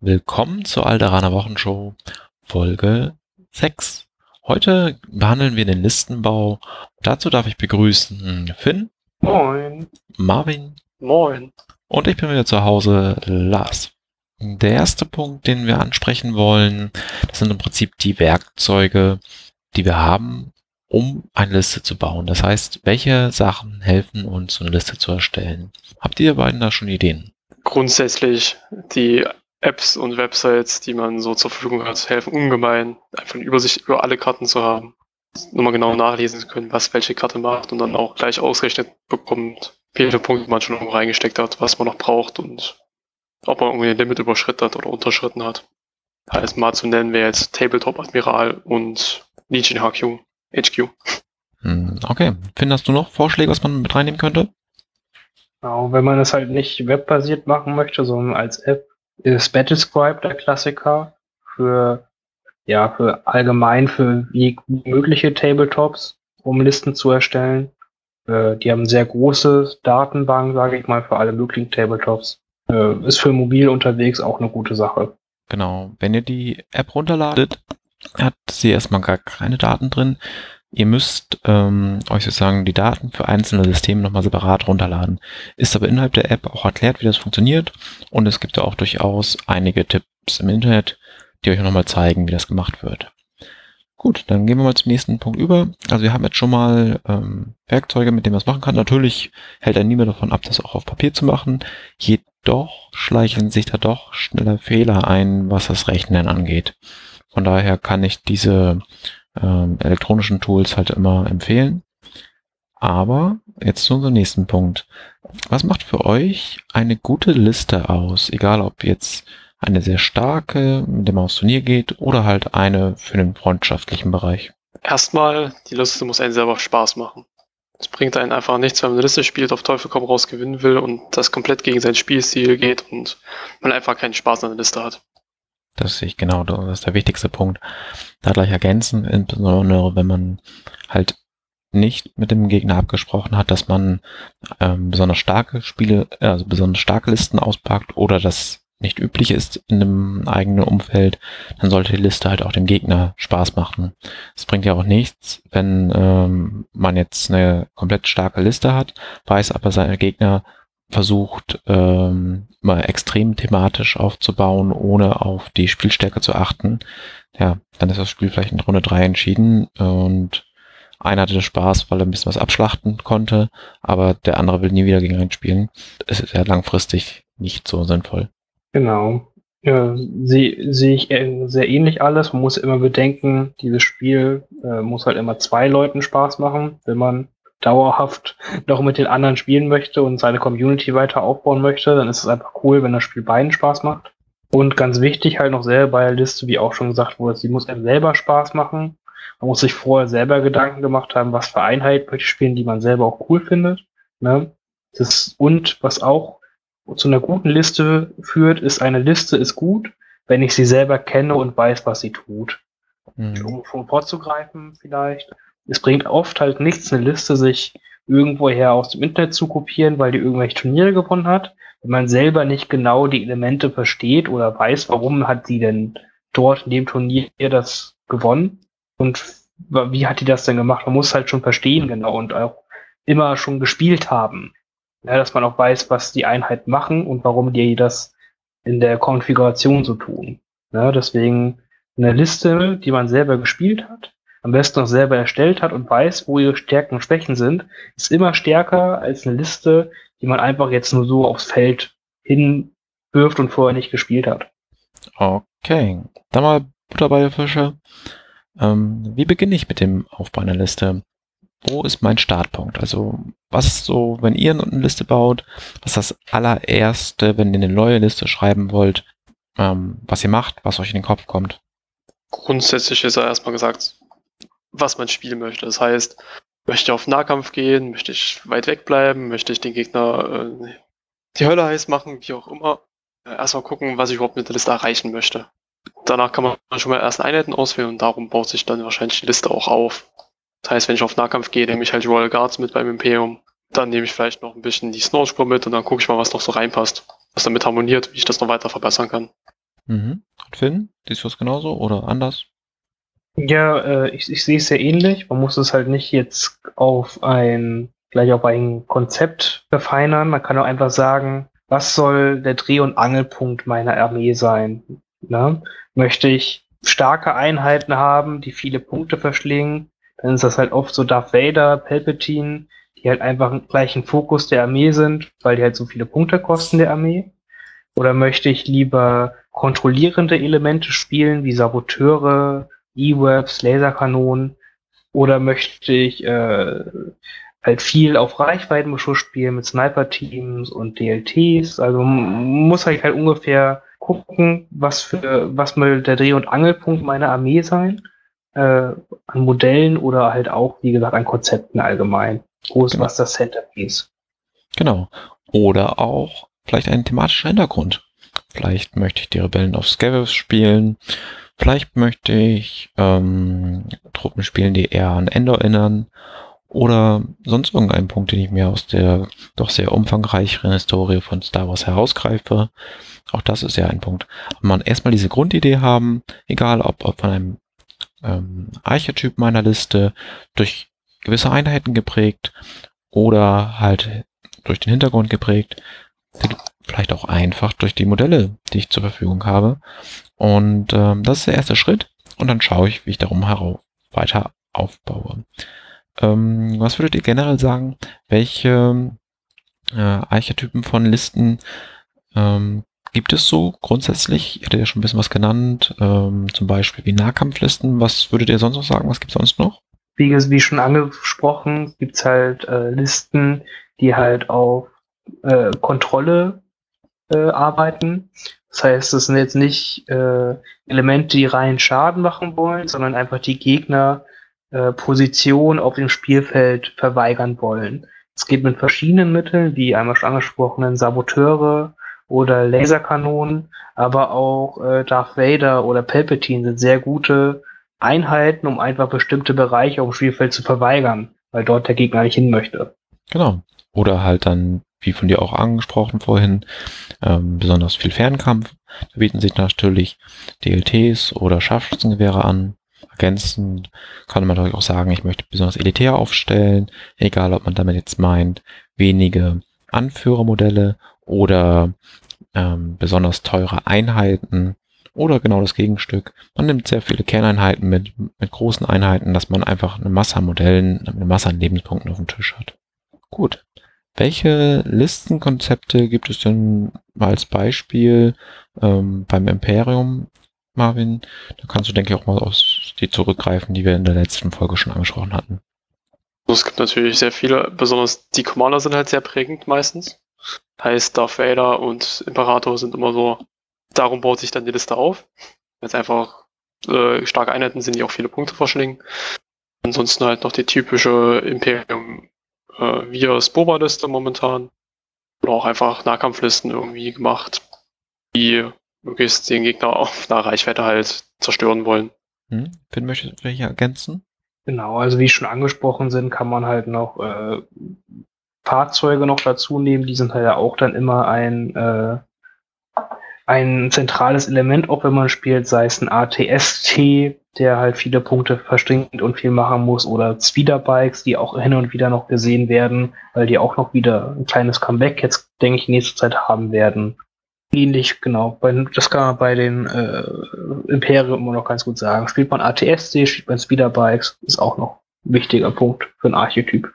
Willkommen zur Alderaner Wochenshow Folge 6. Heute behandeln wir den Listenbau. Dazu darf ich begrüßen Finn. Moin. Marvin. Moin. Und ich bin wieder zu Hause, Lars. Der erste Punkt, den wir ansprechen wollen, das sind im Prinzip die Werkzeuge, die wir haben, um eine Liste zu bauen. Das heißt, welche Sachen helfen uns, eine Liste zu erstellen? Habt ihr beiden da schon Ideen? Grundsätzlich die Apps und Websites, die man so zur Verfügung hat, helfen ungemein, einfach eine Übersicht über alle Karten zu haben. Nochmal genau nachlesen zu können, was welche Karte macht und dann auch gleich ausgerechnet bekommt, wie viele Punkte man schon irgendwo reingesteckt hat, was man noch braucht und ob man irgendwie ein Limit überschritten hat oder unterschritten hat. Heißt mal zu nennen wäre jetzt Tabletop Admiral und Legion HQ. HQ. Hm, okay. Findest du noch Vorschläge, was man mit reinnehmen könnte? Genau, wenn man es halt nicht webbasiert machen möchte, sondern als App, ist Battlescribe der Klassiker für, ja, für allgemein für mögliche Tabletops, um Listen zu erstellen. Äh, die haben sehr große Datenbank, sage ich mal, für alle möglichen Tabletops. Äh, ist für mobil unterwegs auch eine gute Sache. Genau. Wenn ihr die App runterladet, hat sie erstmal gar keine Daten drin. Ihr müsst ähm, euch sozusagen die Daten für einzelne Systeme nochmal separat runterladen. Ist aber innerhalb der App auch erklärt, wie das funktioniert. Und es gibt da auch durchaus einige Tipps im Internet, die euch nochmal zeigen, wie das gemacht wird. Gut, dann gehen wir mal zum nächsten Punkt über. Also wir haben jetzt schon mal ähm, Werkzeuge, mit denen man es machen kann. Natürlich hält er niemand davon ab, das auch auf Papier zu machen. Jedoch schleichen sich da doch schneller Fehler ein, was das Rechnen angeht. Von daher kann ich diese ähm, elektronischen Tools halt immer empfehlen. Aber jetzt zu unserem nächsten Punkt. Was macht für euch eine gute Liste aus? Egal ob jetzt eine sehr starke, mit der man aufs Turnier geht, oder halt eine für den freundschaftlichen Bereich. Erstmal, die Liste muss einen selber Spaß machen. Es bringt einen einfach nichts, wenn man eine Liste spielt, auf Teufel komm raus gewinnen will und das komplett gegen sein Spielstil geht und man einfach keinen Spaß an der Liste hat. Das ich genau, das ist der wichtigste Punkt. Da gleich ergänzen, insbesondere wenn man halt nicht mit dem Gegner abgesprochen hat, dass man ähm, besonders starke Spiele, also besonders starke Listen auspackt oder das nicht üblich ist in einem eigenen Umfeld, dann sollte die Liste halt auch dem Gegner Spaß machen. Es bringt ja auch nichts, wenn ähm, man jetzt eine komplett starke Liste hat, weiß aber seine Gegner versucht, ähm, mal extrem thematisch aufzubauen, ohne auf die Spielstärke zu achten. Ja, dann ist das Spiel vielleicht in Runde drei entschieden und einer hatte Spaß, weil er ein bisschen was abschlachten konnte, aber der andere will nie wieder gegen einen spielen. Es ist ja langfristig nicht so sinnvoll. Genau. Ja, sehe seh ich sehr ähnlich alles. Man muss immer bedenken, dieses Spiel äh, muss halt immer zwei Leuten Spaß machen, wenn man dauerhaft noch mit den anderen spielen möchte und seine Community weiter aufbauen möchte, dann ist es einfach cool, wenn das Spiel beiden Spaß macht. Und ganz wichtig halt noch selber bei der Liste, wie auch schon gesagt wurde, sie muss einem selber Spaß machen. Man muss sich vorher selber Gedanken gemacht haben, was für Einheit möchte ich spielen, die man selber auch cool findet. Ne? Das, und was auch zu einer guten Liste führt, ist eine Liste ist gut, wenn ich sie selber kenne und weiß, was sie tut. Mhm. Um, um vorzugreifen vielleicht, es bringt oft halt nichts, eine Liste sich irgendwoher aus dem Internet zu kopieren, weil die irgendwelche Turniere gewonnen hat, wenn man selber nicht genau die Elemente versteht oder weiß, warum hat sie denn dort in dem Turnier das gewonnen und wie hat die das denn gemacht? Man muss halt schon verstehen genau und auch immer schon gespielt haben, ja, dass man auch weiß, was die Einheiten machen und warum die das in der Konfiguration so tun. Ja, deswegen eine Liste, die man selber gespielt hat, am besten noch selber erstellt hat und weiß, wo ihre Stärken und Schwächen sind, ist immer stärker als eine Liste, die man einfach jetzt nur so aufs Feld hinwirft und vorher nicht gespielt hat. Okay, dann mal Butter bei der Fische. Ähm, wie beginne ich mit dem Aufbau einer Liste? Wo ist mein Startpunkt? Also, was ist so, wenn ihr eine Liste baut, was ist das allererste, wenn ihr eine neue Liste schreiben wollt, ähm, was ihr macht, was euch in den Kopf kommt? Grundsätzlich ist er erstmal gesagt, was man spielen möchte. Das heißt, möchte ich auf Nahkampf gehen, möchte ich weit weg bleiben, möchte ich den Gegner äh, die Hölle heiß machen, wie auch immer. Äh, erstmal gucken, was ich überhaupt mit der Liste erreichen möchte. Danach kann man schon mal erste Einheiten auswählen und darum baut sich dann wahrscheinlich die Liste auch auf. Das heißt, wenn ich auf Nahkampf gehe, nehme ich halt Royal Guards mit beim Imperium. Dann nehme ich vielleicht noch ein bisschen die Snow mit und dann gucke ich mal, was noch so reinpasst. Was damit harmoniert, wie ich das noch weiter verbessern kann. Mhm. Und Finn, siehst du es genauso oder anders? Ja, äh, ich, ich sehe es sehr ähnlich. Man muss es halt nicht jetzt auf ein, gleich auf ein Konzept verfeinern. Man kann auch einfach sagen, was soll der Dreh- und Angelpunkt meiner Armee sein? Ne? Möchte ich starke Einheiten haben, die viele Punkte verschlingen, dann ist das halt oft so Darth Vader, Palpatine, die halt einfach gleich ein Fokus der Armee sind, weil die halt so viele Punkte kosten der Armee. Oder möchte ich lieber kontrollierende Elemente spielen, wie Saboteure, E-Webs, Laserkanonen? Oder möchte ich äh, halt viel auf Reichweitenbeschuss spielen mit Sniper-Teams und DLTs? Also muss ich halt ungefähr gucken, was für was mal der Dreh- und Angelpunkt meiner Armee sein. Äh, an Modellen oder halt auch, wie gesagt, an Konzepten allgemein. Wo ist Genau. was das Centerpiece? Genau. Oder auch vielleicht ein thematischer Hintergrund. Vielleicht möchte ich die Rebellen auf Scavs spielen. Vielleicht möchte ich ähm, Truppen spielen, die eher an Endor erinnern. Oder sonst irgendeinen Punkt, den ich mir aus der doch sehr umfangreicheren Historie von Star Wars herausgreife. Auch das ist ja ein Punkt. Aber man erstmal diese Grundidee haben, egal ob, ob von einem ähm, Archetyp meiner Liste durch gewisse Einheiten geprägt oder halt durch den Hintergrund geprägt, vielleicht auch einfach durch die Modelle, die ich zur Verfügung habe. Und ähm, das ist der erste Schritt. Und dann schaue ich, wie ich darum herauf weiter aufbaue. Ähm, was würdet ihr generell sagen, welche äh, Archetypen von Listen ähm, gibt es so grundsätzlich? Ihr hattet ja schon ein bisschen was genannt, ähm, zum Beispiel wie Nahkampflisten. Was würdet ihr sonst noch sagen? Was gibt es sonst noch? wie, wie schon angesprochen, gibt's halt äh, Listen, die halt auf äh, Kontrolle äh, arbeiten. Das heißt, es sind jetzt nicht äh, Elemente, die rein Schaden machen wollen, sondern einfach die Gegner äh, Position auf dem Spielfeld verweigern wollen. Es geht mit verschiedenen Mitteln, wie einmal schon angesprochenen Saboteure oder Laserkanonen, aber auch äh, Darth Vader oder Palpatine sind sehr gute Einheiten, um einfach bestimmte Bereiche auf dem Spielfeld zu verweigern, weil dort der Gegner nicht hin möchte. Genau. Oder halt dann, wie von dir auch angesprochen vorhin, ähm, besonders viel Fernkampf. Da bieten sich natürlich DLTs oder Scharfschützengewehre an. Ergänzend kann man natürlich auch sagen, ich möchte besonders elitär aufstellen, egal ob man damit jetzt meint, wenige Anführermodelle oder ähm, besonders teure Einheiten oder genau das Gegenstück. Man nimmt sehr viele Kerneinheiten mit, mit großen Einheiten, dass man einfach eine Masse an Modellen, eine Masse an Lebenspunkten auf dem Tisch hat. Gut. Welche Listenkonzepte gibt es denn mal als Beispiel ähm, beim Imperium, Marvin? Da kannst du, denke ich, auch mal aus die zurückgreifen, die wir in der letzten Folge schon angesprochen hatten. Es gibt natürlich sehr viele, besonders die Commander sind halt sehr prägend meistens. Heißt, Darth Vader und Imperator sind immer so, darum baut sich dann die Liste auf. Es einfach äh, starke Einheiten sind, die auch viele Punkte verschlingen. Ansonsten halt noch die typische Imperium äh, Vias Boba-Liste momentan. Oder auch einfach Nahkampflisten irgendwie gemacht, die möglichst den Gegner auf einer Reichweite halt zerstören wollen. Hm? Finn, möchtest du welche ergänzen? Genau, also wie schon angesprochen sind, kann man halt noch äh, Fahrzeuge noch dazu nehmen. Die sind halt ja auch dann immer ein, äh, ein zentrales Element, auch wenn man spielt, sei es ein ATST, der halt viele Punkte verstringt und viel machen muss, oder Speederbikes, die auch hin und wieder noch gesehen werden, weil die auch noch wieder ein kleines Comeback jetzt, denke ich, in nächster Zeit haben werden. Ähnlich, genau. Das kann man bei den äh, Imperium immer noch ganz gut sagen. Spielt man ATSC, spielt man Speederbikes, ist auch noch ein wichtiger Punkt für ein Archetyp.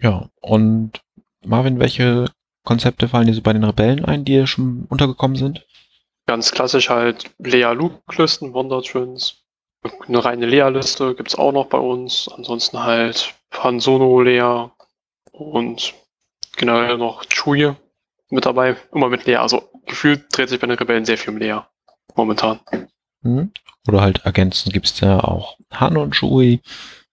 Ja, und Marvin, welche Konzepte fallen dir so bei den Rebellen ein, die dir schon untergekommen sind? Ganz klassisch halt Lea-Luke-Listen, Wonder Twins. Eine reine Lea-Liste gibt's auch noch bei uns. Ansonsten halt Han Solo, Lea und generell noch Chewie mit dabei. Immer mit Lea. Also gefühlt dreht sich bei den Rebellen sehr viel um Lea. Momentan. Hm? Oder halt ergänzend gibt's ja auch Han und Chewie.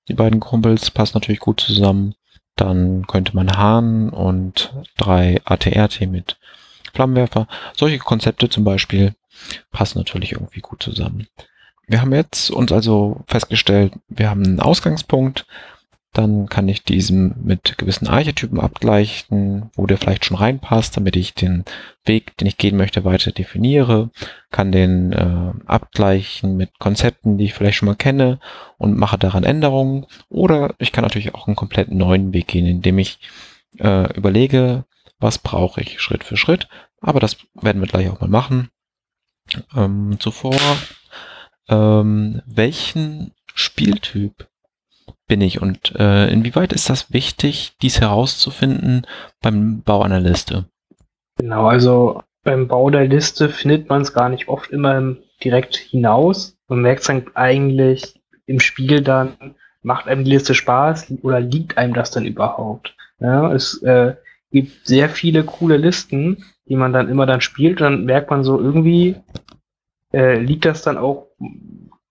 Die beiden Kumpels passen natürlich gut zusammen. Dann könnte man Han und drei ATRT mit Flammenwerfer. Solche Konzepte zum Beispiel passen natürlich irgendwie gut zusammen. Wir haben jetzt uns also festgestellt, wir haben einen Ausgangspunkt, Dann kann ich diesen mit gewissen Archetypen abgleichen, wo der vielleicht schon reinpasst, damit ich den Weg, den ich gehen möchte, weiter definiere. Kann den äh, abgleichen mit Konzepten, die ich vielleicht schon mal kenne und mache daran Änderungen. Oder ich kann natürlich auch einen komplett neuen Weg gehen, indem ich äh, überlege, was brauche ich Schritt für Schritt. Aber das werden wir gleich auch mal machen. Ähm, zuvor, ähm, welchen Spieltyp bin ich und äh, inwieweit ist das wichtig, dies herauszufinden beim Bau einer Liste? Genau, also beim Bau der Liste findet man es gar nicht oft immer direkt hinaus. Man merkt es dann eigentlich im Spiel dann, macht einem die Liste Spaß oder liegt einem das dann überhaupt? Ja, es äh, gibt sehr viele coole Listen, die man dann immer dann spielt, und dann merkt man so irgendwie, äh, liegt das dann auch,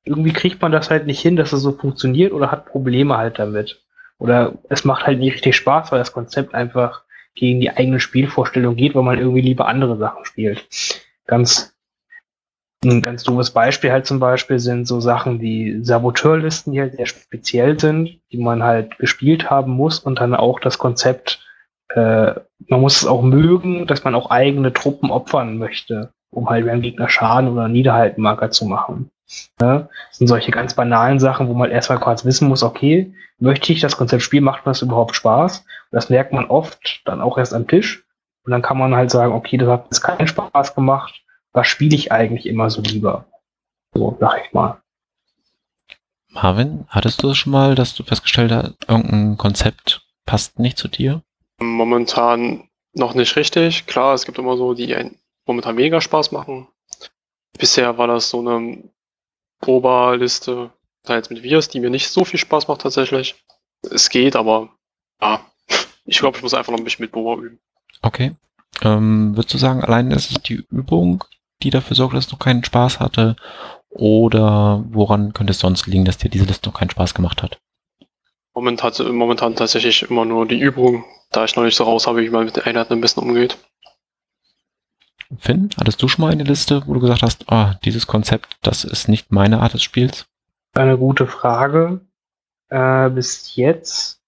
irgendwie kriegt man das halt nicht hin, dass es so funktioniert oder hat Probleme halt damit. Oder es macht halt nicht richtig Spaß, weil das Konzept einfach gegen die eigene Spielvorstellung geht, weil man irgendwie lieber andere Sachen spielt. Ganz ein ganz doofes Beispiel halt zum Beispiel sind so Sachen wie Saboteurlisten, die halt sehr speziell sind, die man halt gespielt haben muss und dann auch das Konzept, äh, man muss es auch mögen, dass man auch eigene Truppen opfern möchte, um halt beim Gegner Schaden oder Niederhaltenmarker zu machen. Ja, das sind solche ganz banalen Sachen, wo man erstmal kurz wissen muss, okay, möchte ich das Konzept spielen, macht mir das überhaupt Spaß? Und das merkt man oft dann auch erst am Tisch. Und dann kann man halt sagen, okay, das hat jetzt keinen Spaß gemacht was spiele ich eigentlich immer so lieber? So, sag ich mal. Marvin, hattest du es schon mal, dass du festgestellt hast, irgendein Konzept passt nicht zu dir? Momentan noch nicht richtig. Klar, es gibt immer so, die einen momentan mega Spaß machen. Bisher war das so eine Proba-Liste, teils mit Virs, die mir nicht so viel Spaß macht tatsächlich. Es geht, aber ja, ich glaube, ich muss einfach noch ein bisschen mit Boba üben. Okay. Ähm, würdest du sagen, allein ist es die Übung, die dafür sorgt, dass du keinen Spaß hatte? Oder woran könnte es sonst liegen, dass dir diese Liste noch keinen Spaß gemacht hat? Momentan, momentan tatsächlich immer nur die Übung, da ich noch nicht so raus habe, wie man mit den Einheiten ein bisschen umgeht. Finn, hattest du schon mal eine Liste, wo du gesagt hast, ah, dieses Konzept, das ist nicht meine Art des Spiels? Eine gute Frage. Äh, bis jetzt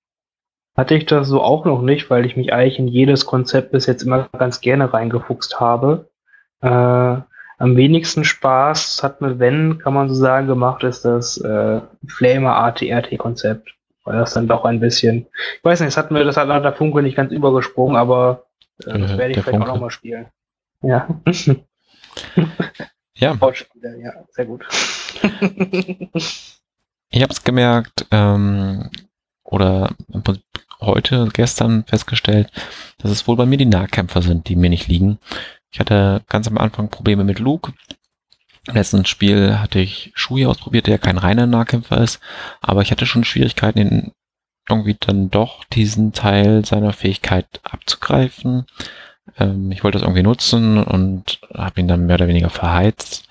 hatte ich das so auch noch nicht, weil ich mich eigentlich in jedes Konzept bis jetzt immer ganz gerne reingefuchst habe. Äh, am wenigsten Spaß hat mir, wenn, kann man so sagen, gemacht, ist das äh, Flamer ATRT-Konzept. Weil das dann doch ein bisschen, ich weiß nicht, das hat mir, das hat nach der Funke nicht ganz übergesprungen, aber äh, das werde ich vielleicht Funke. auch nochmal spielen. Ja. ja. Ja, sehr gut. ich habe es gemerkt, ähm, oder heute, gestern festgestellt, dass es wohl bei mir die Nahkämpfer sind, die mir nicht liegen. Ich hatte ganz am Anfang Probleme mit Luke. Im letzten Spiel hatte ich Shui ausprobiert, der kein reiner Nahkämpfer ist, aber ich hatte schon Schwierigkeiten, ihn irgendwie dann doch diesen Teil seiner Fähigkeit abzugreifen. Ähm, ich wollte das irgendwie nutzen und habe ihn dann mehr oder weniger verheizt.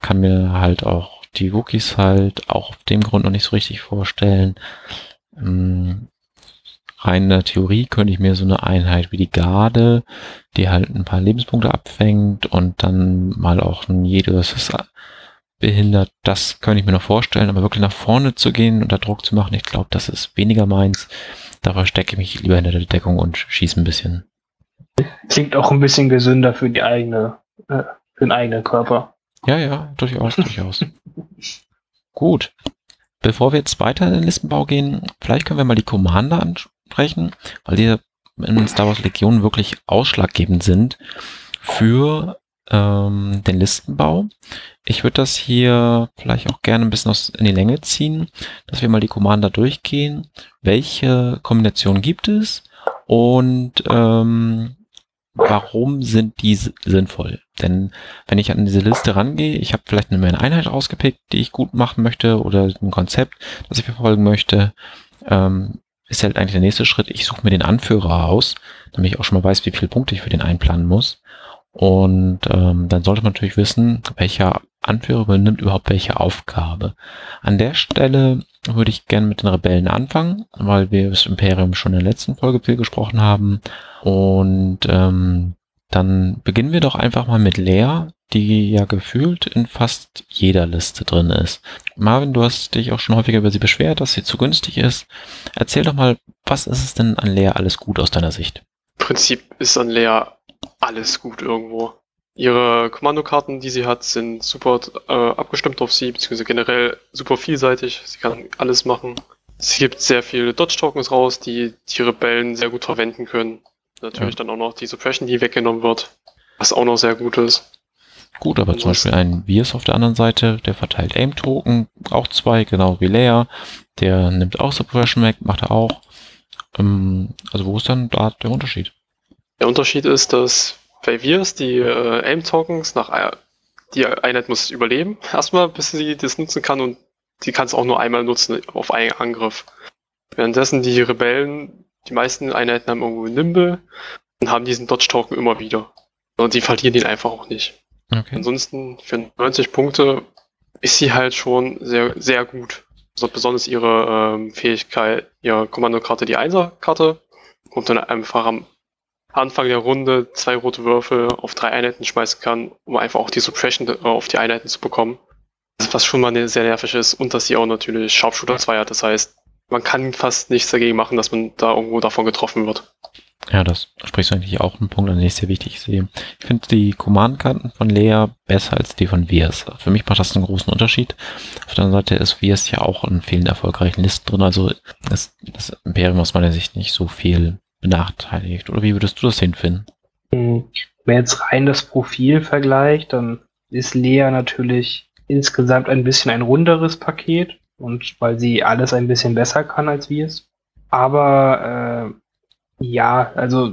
Kann mir halt auch die Wookies halt auch auf dem Grund noch nicht so richtig vorstellen. Ähm, rein in der Theorie könnte ich mir so eine Einheit wie die Garde, die halt ein paar Lebenspunkte abfängt und dann mal auch ein jedes behindert, das könnte ich mir noch vorstellen, aber wirklich nach vorne zu gehen und da Druck zu machen, ich glaube, das ist weniger meins. Da verstecke ich mich lieber hinter der Deckung und schieße ein bisschen. Klingt auch ein bisschen gesünder für die eigene, äh, für den eigenen Körper. Ja, ja, durchaus, durchaus. Gut. Bevor wir jetzt weiter in den Listenbau gehen, vielleicht können wir mal die Commander sprechen, weil die in Star Wars Legion wirklich ausschlaggebend sind für ähm, den Listenbau. Ich würde das hier vielleicht auch gerne ein bisschen in die Länge ziehen, dass wir mal die Commander durchgehen. Welche Kombinationen gibt es und ähm, warum sind die sinnvoll? Denn wenn ich an diese Liste rangehe, ich habe vielleicht eine Einheit rausgepickt, die ich gut machen möchte oder ein Konzept, das ich verfolgen möchte, ähm, ist halt eigentlich der nächste Schritt. Ich suche mir den Anführer aus, damit ich auch schon mal weiß, wie viele Punkte ich für den einplanen muss. Und ähm, dann sollte man natürlich wissen, welcher Anführer übernimmt überhaupt welche Aufgabe. An der Stelle würde ich gerne mit den Rebellen anfangen, weil wir das Imperium schon in der letzten Folge viel gesprochen haben. Und ähm, dann beginnen wir doch einfach mal mit Lea, die ja gefühlt in fast jeder Liste drin ist. Marvin, du hast dich auch schon häufiger über sie beschwert, dass sie zu günstig ist. Erzähl doch mal, was ist es denn an Lea alles gut aus deiner Sicht? Prinzip ist an Lea alles gut irgendwo. Ihre Kommandokarten, die sie hat, sind super äh, abgestimmt auf sie, beziehungsweise generell super vielseitig. Sie kann alles machen. Sie gibt sehr viele Dodge-Tokens raus, die die Rebellen sehr gut verwenden können. Natürlich ja. dann auch noch die Suppression, die weggenommen wird, was auch noch sehr gut ist. Gut, aber zum Beispiel ein Virs auf der anderen Seite, der verteilt Aim-Token, auch zwei, genau wie Leia. Der nimmt auch Suppression weg, macht er auch. Ähm, also wo ist dann da der Unterschied? Der Unterschied ist, dass bei Virs die äh, Aim-Tokens nach die Einheit muss überleben, erstmal, bis sie das nutzen kann und die kann es auch nur einmal nutzen auf einen Angriff. Währenddessen die Rebellen, die meisten Einheiten haben irgendwo Nimble und haben diesen Dodge-Token immer wieder. Und die verlieren ihn einfach auch nicht. Okay. Ansonsten für 90 Punkte ist sie halt schon sehr, sehr gut. Also besonders ihre ähm, Fähigkeit, ihre Kommandokarte, die Einser-Karte, und dann einfach am Anfang der Runde zwei rote Würfel auf drei Einheiten schmeißen kann, um einfach auch die Suppression äh, auf die Einheiten zu bekommen. Was schon mal sehr nervig ist und dass sie auch natürlich Sharpshooter 2 hat. Das heißt, man kann fast nichts dagegen machen, dass man da irgendwo davon getroffen wird. Ja, das sprichst du eigentlich auch einen Punkt an, den ich sehr wichtig sehe. Ich finde die Command-Karten von Lea besser als die von Viers. Für mich macht das einen großen Unterschied. Auf der anderen Seite ist Viers ja auch in vielen erfolgreichen Listen drin, also ist das Imperium aus meiner Sicht nicht so viel benachteiligt. Oder wie würdest du das hinfinden? Hm, wenn jetzt rein das Profil vergleicht, dann ist Lea natürlich insgesamt ein bisschen ein runderes Paket und weil sie alles ein bisschen besser kann als wir es. Aber äh, ja, also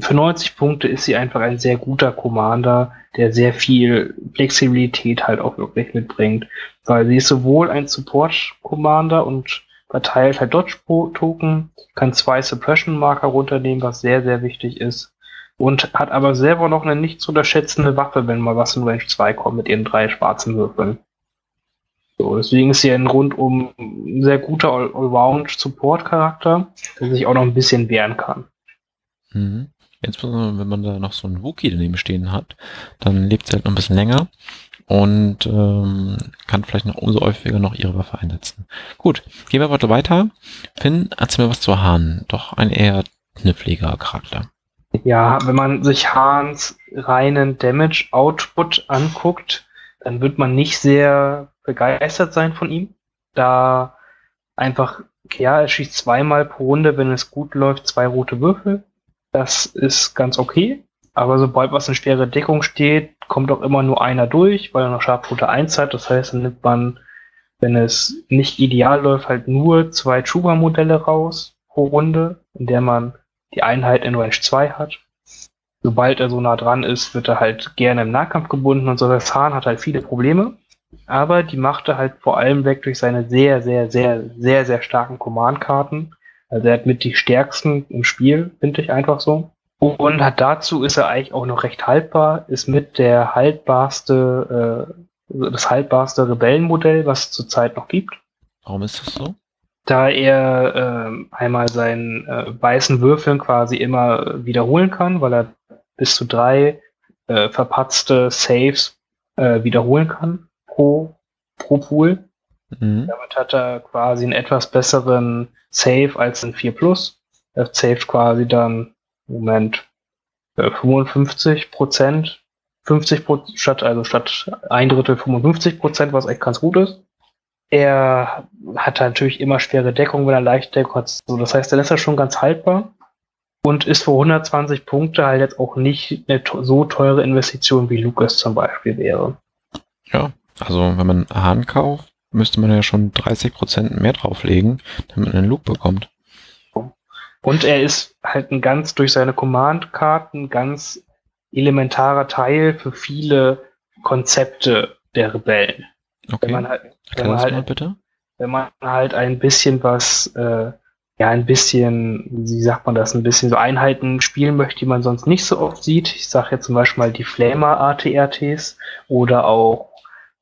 für 90 Punkte ist sie einfach ein sehr guter Commander, der sehr viel Flexibilität halt auch wirklich mitbringt. Weil sie ist sowohl ein Support-Commander und verteilt halt Dodge-Token, kann zwei Suppression-Marker runternehmen, was sehr, sehr wichtig ist. Und hat aber selber noch eine nicht zu unterschätzende Waffe, wenn mal was in Range 2 kommt mit ihren drei schwarzen Würfeln. So, deswegen ist sie ein rundum sehr guter Allround-Support-Charakter, der sich auch noch ein bisschen wehren kann. Mhm. Insbesondere wenn man da noch so einen Wookie daneben stehen hat, dann lebt sie halt noch ein bisschen länger und ähm, kann vielleicht noch umso häufiger noch ihre Waffe einsetzen. Gut, gehen wir weiter weiter. Finn, erzähl mir was zu Hahn. Doch ein eher kniffliger Charakter. Ja, wenn man sich Hahns reinen Damage-Output anguckt, dann wird man nicht sehr begeistert sein von ihm, da einfach, ja, er schießt zweimal pro Runde, wenn es gut läuft, zwei rote Würfel. Das ist ganz okay. Aber sobald was in schwere Deckung steht, kommt auch immer nur einer durch, weil er noch Scharfrote 1 hat. Das heißt, dann nimmt man, wenn es nicht ideal läuft, halt nur zwei Chuba-Modelle raus pro Runde, in der man die Einheit in Range 2 hat. Sobald er so nah dran ist, wird er halt gerne im Nahkampf gebunden und so. Das Hahn hat halt viele Probleme aber die machte halt vor allem weg durch seine sehr, sehr, sehr, sehr, sehr starken Command-Karten. Also er hat mit die stärksten im Spiel, finde ich einfach so. Und hat dazu ist er eigentlich auch noch recht haltbar, ist mit der haltbarste, äh, das haltbarste Rebellenmodell, was es zurzeit noch gibt. Warum ist das so? Da er äh, einmal seinen äh, weißen Würfeln quasi immer wiederholen kann, weil er bis zu drei äh, verpatzte Saves äh, wiederholen kann pro, pro Pool. Mhm. Damit hat er quasi einen etwas besseren Save als ein 4 Plus. Er saved quasi dann, Moment, 55 äh, Prozent, 50 Prozent, statt, also statt ein Drittel 55 Prozent, was echt ganz gut ist. Er hat natürlich immer schwere Deckung, wenn er leicht Deckung hat. So, das heißt, er lässt er schon ganz haltbar und ist für 120 Punkte halt jetzt auch nicht eine so teure Investition wie Lucas zum Beispiel wäre. Ja, also wenn man Hahn kauft, müsste man ja schon 30% mehr drauflegen, damit man einen Loop bekommt. Und er ist halt ein ganz durch seine Command-Karten ganz elementarer Teil für viele Konzepte der Rebellen. Okay. Wenn man halt, wenn man halt, bitte? Wenn man halt ein bisschen was, äh, ja, ein bisschen, wie sagt man das, ein bisschen so Einheiten spielen möchte, die man sonst nicht so oft sieht. Ich sage jetzt zum Beispiel mal die Flamer ATRTs oder auch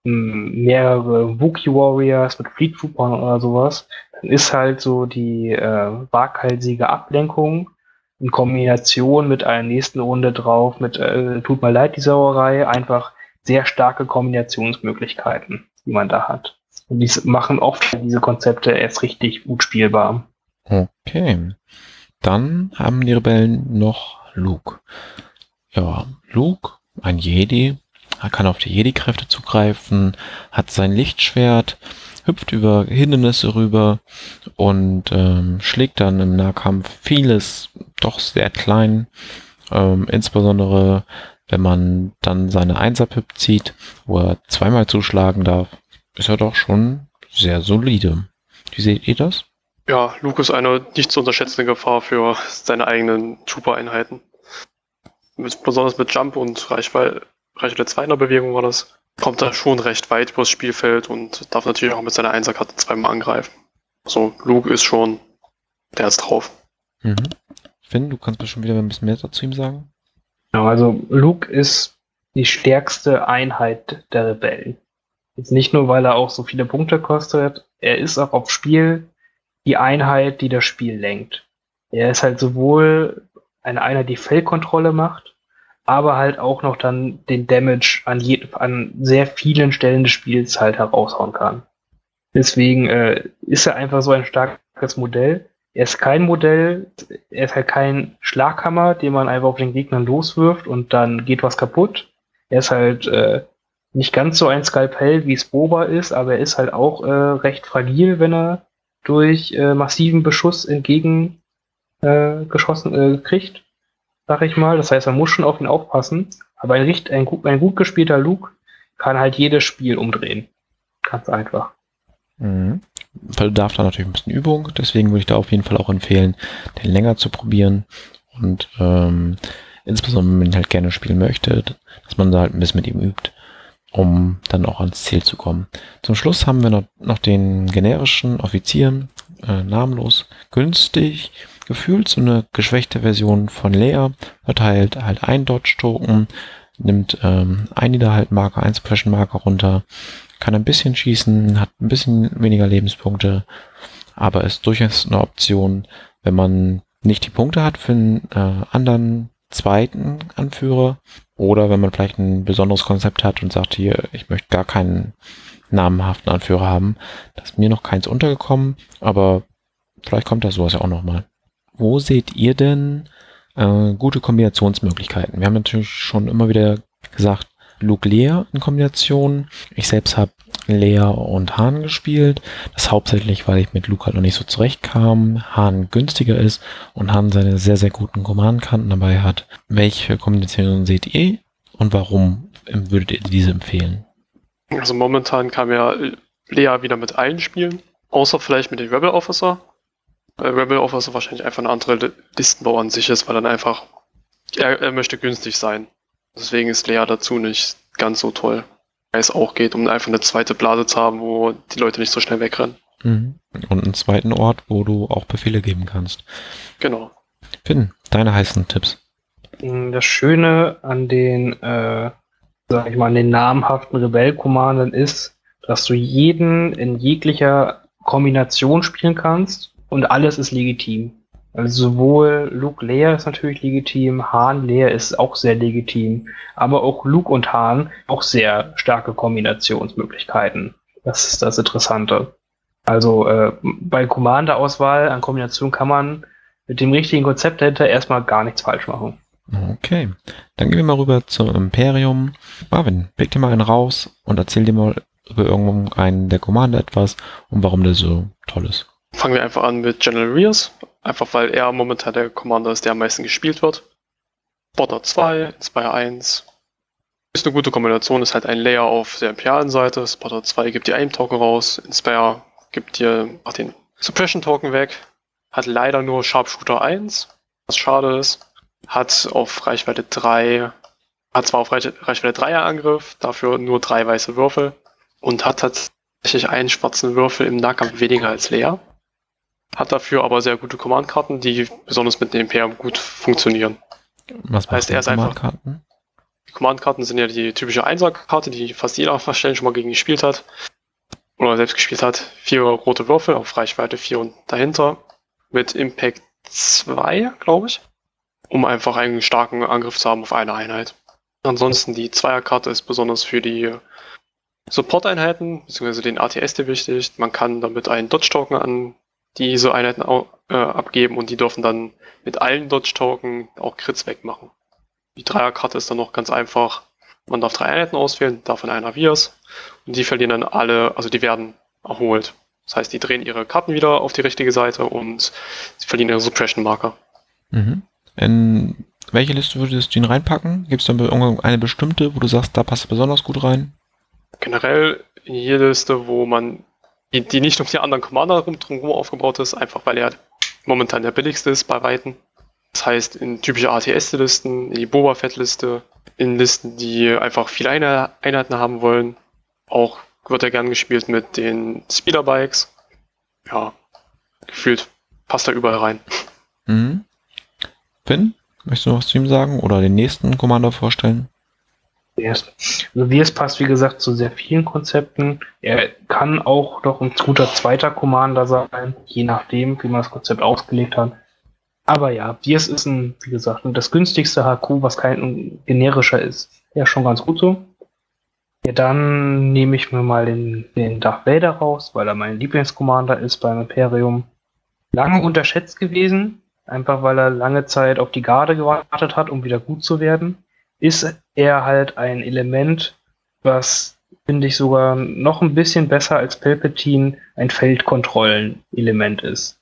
mehrere Wookiee Warriors mit Fleet Troopern oder sowas, dann ist halt so die äh, waghalsige Ablenkung in Kombination mit einer nächsten Runde drauf, mit äh, tut mir leid, die Sauerei, einfach sehr starke Kombinationsmöglichkeiten, die man da hat. Und die machen oft diese Konzepte erst richtig gut spielbar. Okay. Dann haben die Rebellen noch Luke. Ja, Luke, ein Jedi, er kann auf die Jedi-Kräfte zugreifen, hat sein Lichtschwert, hüpft über Hindernisse rüber und ähm, schlägt dann im Nahkampf vieles doch sehr klein. Ähm, insbesondere wenn man dann seine Einser-Pip zieht, wo er zweimal zuschlagen darf, ist er doch schon sehr solide. Wie seht ihr das? Ja, Luke ist eine nicht zu unterschätzende Gefahr für seine eigenen Trooper-Einheiten. Besonders mit Jump und Reichweite, Reichweite 2 in der Bewegung war das, kommt er schon recht weit übers Spielfeld und darf natürlich auch mit seiner Einserkarte zweimal angreifen. Also Luke ist schon, der ist drauf. Mhm. Finn, du kannst mir schon wieder ein bisschen mehr dazu ihm sagen? Ja, also Luke ist die stärkste Einheit der Rebellen. Jetzt nicht nur, weil er auch so viele Punkte kostet, er ist auch auf Spiel die Einheit, die das Spiel lenkt. Er ist halt sowohl eine Einheit, die Feldkontrolle macht, aber halt auch noch dann den Damage an, je, an sehr vielen Stellen des Spiels halt heraushauen kann. Deswegen äh, ist er einfach so ein starkes Modell. Er ist kein Modell, er ist halt kein Schlaghammer, den man einfach auf den Gegnern loswirft und dann geht was kaputt. Er ist halt äh, nicht ganz so ein Skalpell, wie es Boba ist, aber er ist halt auch äh, recht fragil, wenn er durch äh, massiven Beschuss entgegen äh, geschossen äh, kriegt, sag ich mal. Das heißt, man muss schon auf ihn aufpassen. Aber ein, ein, ein, ein gut gespielter Luke kann halt jedes Spiel umdrehen. Ganz einfach. Mhm. Bedarf da natürlich ein bisschen Übung, deswegen würde ich da auf jeden Fall auch empfehlen, den länger zu probieren und ähm, insbesondere wenn man halt gerne spielen möchte, dass man da halt ein bisschen mit ihm übt, um dann auch ans Ziel zu kommen. Zum Schluss haben wir noch, noch den generischen Offizier, äh, namenlos, günstig, gefühlt so eine geschwächte Version von Leia, verteilt halt ein Dodge-Token, nimmt ähm, ein Niederhaltmarker, ein Suppression-Marker runter, kann ein bisschen schießen, hat ein bisschen weniger Lebenspunkte, aber ist durchaus eine Option, wenn man nicht die Punkte hat für einen äh, anderen zweiten Anführer oder wenn man vielleicht ein besonderes Konzept hat und sagt hier, ich möchte gar keinen namenhaften Anführer haben. Das ist mir noch keins untergekommen, aber vielleicht kommt da sowas ja auch nochmal. Wo seht ihr denn äh, gute Kombinationsmöglichkeiten? Wir haben natürlich schon immer wieder gesagt, Luke Lea in Kombination. Ich selbst habe Lea und Hahn gespielt. Das hauptsächlich, weil ich mit Luke halt noch nicht so zurechtkam. Hahn günstiger ist und Hahn seine sehr, sehr guten Command-Kanten dabei hat. Welche Kombinationen seht ihr und warum würdet ihr diese empfehlen? Also momentan kam ja Lea wieder mit allen Spielen, außer vielleicht mit dem Rebel Officer. Weil Rebel Officer wahrscheinlich einfach eine andere Listenbau an sich ist, weil dann einfach er, er möchte günstig sein. Deswegen ist Lea dazu nicht ganz so toll. Weil es auch geht, um einfach eine zweite Blase zu haben, wo die Leute nicht so schnell wegrennen. Mhm. Und einen zweiten Ort, wo du auch Befehle geben kannst. Genau. Finn, deine heißen Tipps. Das Schöne an den, äh, sag ich mal, an den namhaften Rebell-Commandern ist, dass du jeden in jeglicher Kombination spielen kannst und alles ist legitim. Also sowohl Luke Leia ist natürlich legitim, Hahn Leia ist auch sehr legitim, aber auch Luke und Hahn auch sehr starke Kombinationsmöglichkeiten. Das ist das Interessante. Also äh, bei Commander-Auswahl an Kombination kann man mit dem richtigen Konzept dahinter erstmal gar nichts falsch machen. Okay, dann gehen wir mal rüber zum Imperium. Marvin, pick dir mal einen raus und erzähl dir mal über irgendeinen der Commander etwas und warum der so toll ist. Fangen wir einfach an mit General Rears, einfach weil er momentan der Commander ist, der am meisten gespielt wird. Spotter 2, Inspire 1. Ist eine gute Kombination, ist halt ein Layer auf der imperialen Seite. Spotter 2 gibt dir einen Token raus, Inspire gibt dir auch den Suppression Token weg. Hat leider nur Sharpshooter 1, was schade ist. Hat auf Reichweite 3, hat zwar auf Reichweite 3 Angriff, dafür nur drei weiße Würfel und hat tatsächlich einen schwarzen Würfel im Nahkampf weniger als Leer hat dafür aber sehr gute Command-Karten, die besonders mit dem Imperium gut funktionieren. Was heißt er ist einfach. Die Command-Karten sind ja die typische Einser-Karte, die fast jeder Stellen schon mal gegen gespielt hat. Oder selbst gespielt hat. Vier rote Würfel auf Reichweite 4 und dahinter. Mit Impact 2, glaube ich. um einfach einen starken Angriff zu haben auf eine Einheit. Ansonsten die Zweierkarte ist besonders für die Support-Einheiten, beziehungsweise den ATS wichtig. Man kann damit einen Dodge-Token an diese Einheiten äh, abgeben und die dürfen dann mit allen Dodge-Token auch Crits wegmachen. Die Dreierkarte ist dann noch ganz einfach. Man darf drei Einheiten auswählen, davon einer Vias. Und die verlieren dann alle, also die werden erholt. Das heißt, die drehen ihre Karten wieder auf die richtige Seite und sie verlieren ihre Suppression-Marker. Mhm. In welche Liste würdest du ihn reinpacken? Gibt es dann irgendeine bestimmte, wo du sagst, da passt er besonders gut rein? Generell in jede Liste, wo man die, die nicht um die anderen Commander drumherum aufgebaut ist, einfach weil er momentan der billigste ist bei Weitem. Das heißt, in typische ATS-Listen, in die Boba Fett-Liste, in Listen, die einfach viele Einheiten haben wollen. Auch wird er gern gespielt mit den Speederbikes. Ja, gefühlt passt er überall rein. Mhm. Finn, möchtest du noch was zu ihm sagen oder den nächsten Commander vorstellen? Also wie es passt, wie gesagt, zu sehr vielen Konzepten. Er kann auch noch ein guter zweiter Commander sein, je nachdem, wie man das Konzept ausgelegt hat. Aber ja, Dias ist ein, wie gesagt, das günstigste HQ, was kein generischer ist. Ja, schon ganz gut so. Ja, dann nehme ich mir mal den, den Darth Vader raus, weil er mein Lieblingscommander ist beim Imperium. Lange unterschätzt gewesen, einfach weil er lange Zeit auf die Garde gewartet hat, um wieder gut zu werden ist er halt ein Element, was, finde ich, sogar noch ein bisschen besser als Palpatine ein Feldkontrollen-Element ist.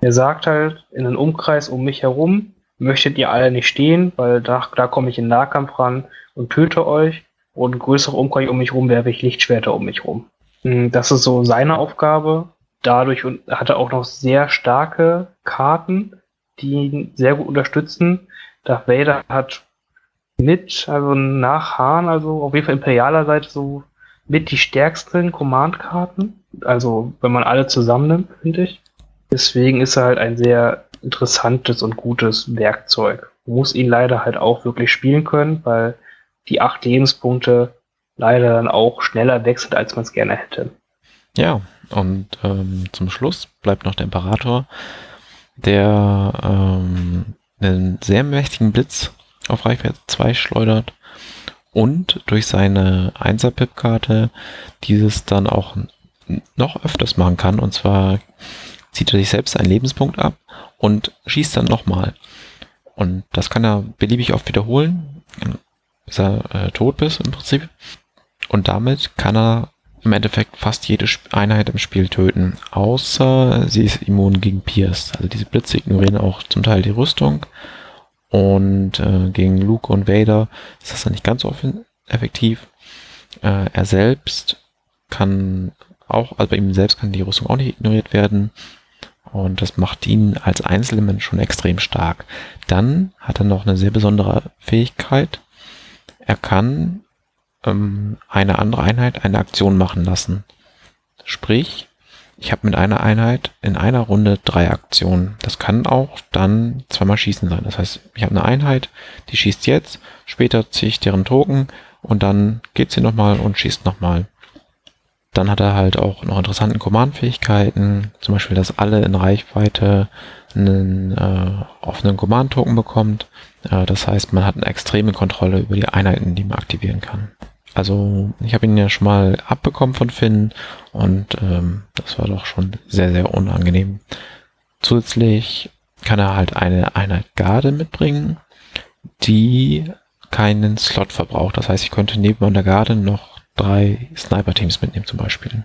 Er sagt halt in einen Umkreis um mich herum, möchtet ihr alle nicht stehen, weil da, da komme ich in Nahkampf ran und töte euch. Und größere Umkreis um mich herum werfe ich Lichtschwerter um mich herum. Hm, das ist so seine Aufgabe. Dadurch hat er auch noch sehr starke Karten, die ihn sehr gut unterstützen. Darth Vader hat mit, also nach Hahn, also auf jeden Fall imperialer Seite so mit die stärksten Command-Karten. Also wenn man alle zusammennimmt, finde ich. Deswegen ist er halt ein sehr interessantes und gutes Werkzeug. Muss ihn leider halt auch wirklich spielen können, weil die acht Lebenspunkte leider dann auch schneller wechselt, als man es gerne hätte. Ja, und ähm, zum Schluss bleibt noch der Imperator, der ähm, einen sehr mächtigen Blitz auf Reichweite 2 schleudert und durch seine 1er Pip-Karte dieses dann auch noch öfters machen kann. Und zwar zieht er sich selbst einen Lebenspunkt ab und schießt dann nochmal. Und das kann er beliebig oft wiederholen, bis er äh, tot ist im Prinzip. Und damit kann er im Endeffekt fast jede Einheit im Spiel töten, außer sie ist immun gegen Pierce. Also diese Blitze ignorieren auch zum Teil die Rüstung und äh, gegen Luke und Vader ist das dann nicht ganz so effektiv. Äh, er selbst kann auch, also bei ihm selbst kann die Rüstung auch nicht ignoriert werden. Und das macht ihn als Einzelement schon extrem stark. Dann hat er noch eine sehr besondere Fähigkeit. Er kann ähm, eine andere Einheit eine Aktion machen lassen. Sprich, ich habe mit einer Einheit in einer Runde drei Aktionen. Das kann auch dann zweimal Schießen sein. Das heißt, ich habe eine Einheit, die schießt jetzt, später ziehe ich deren Token und dann geht sie nochmal und schießt nochmal. Dann hat er halt auch noch interessanten Command-Fähigkeiten, zum Beispiel, dass alle in Reichweite einen äh, offenen Command-Token bekommt. Äh, das heißt, man hat eine extreme Kontrolle über die Einheiten, die man aktivieren kann. Also ich habe ihn ja schon mal abbekommen von Finn und ähm, das war doch schon sehr, sehr unangenehm. Zusätzlich kann er halt eine Einheit Garde mitbringen, die keinen Slot verbraucht. Das heißt, ich könnte neben meiner Garde noch drei Sniper-Teams mitnehmen zum Beispiel.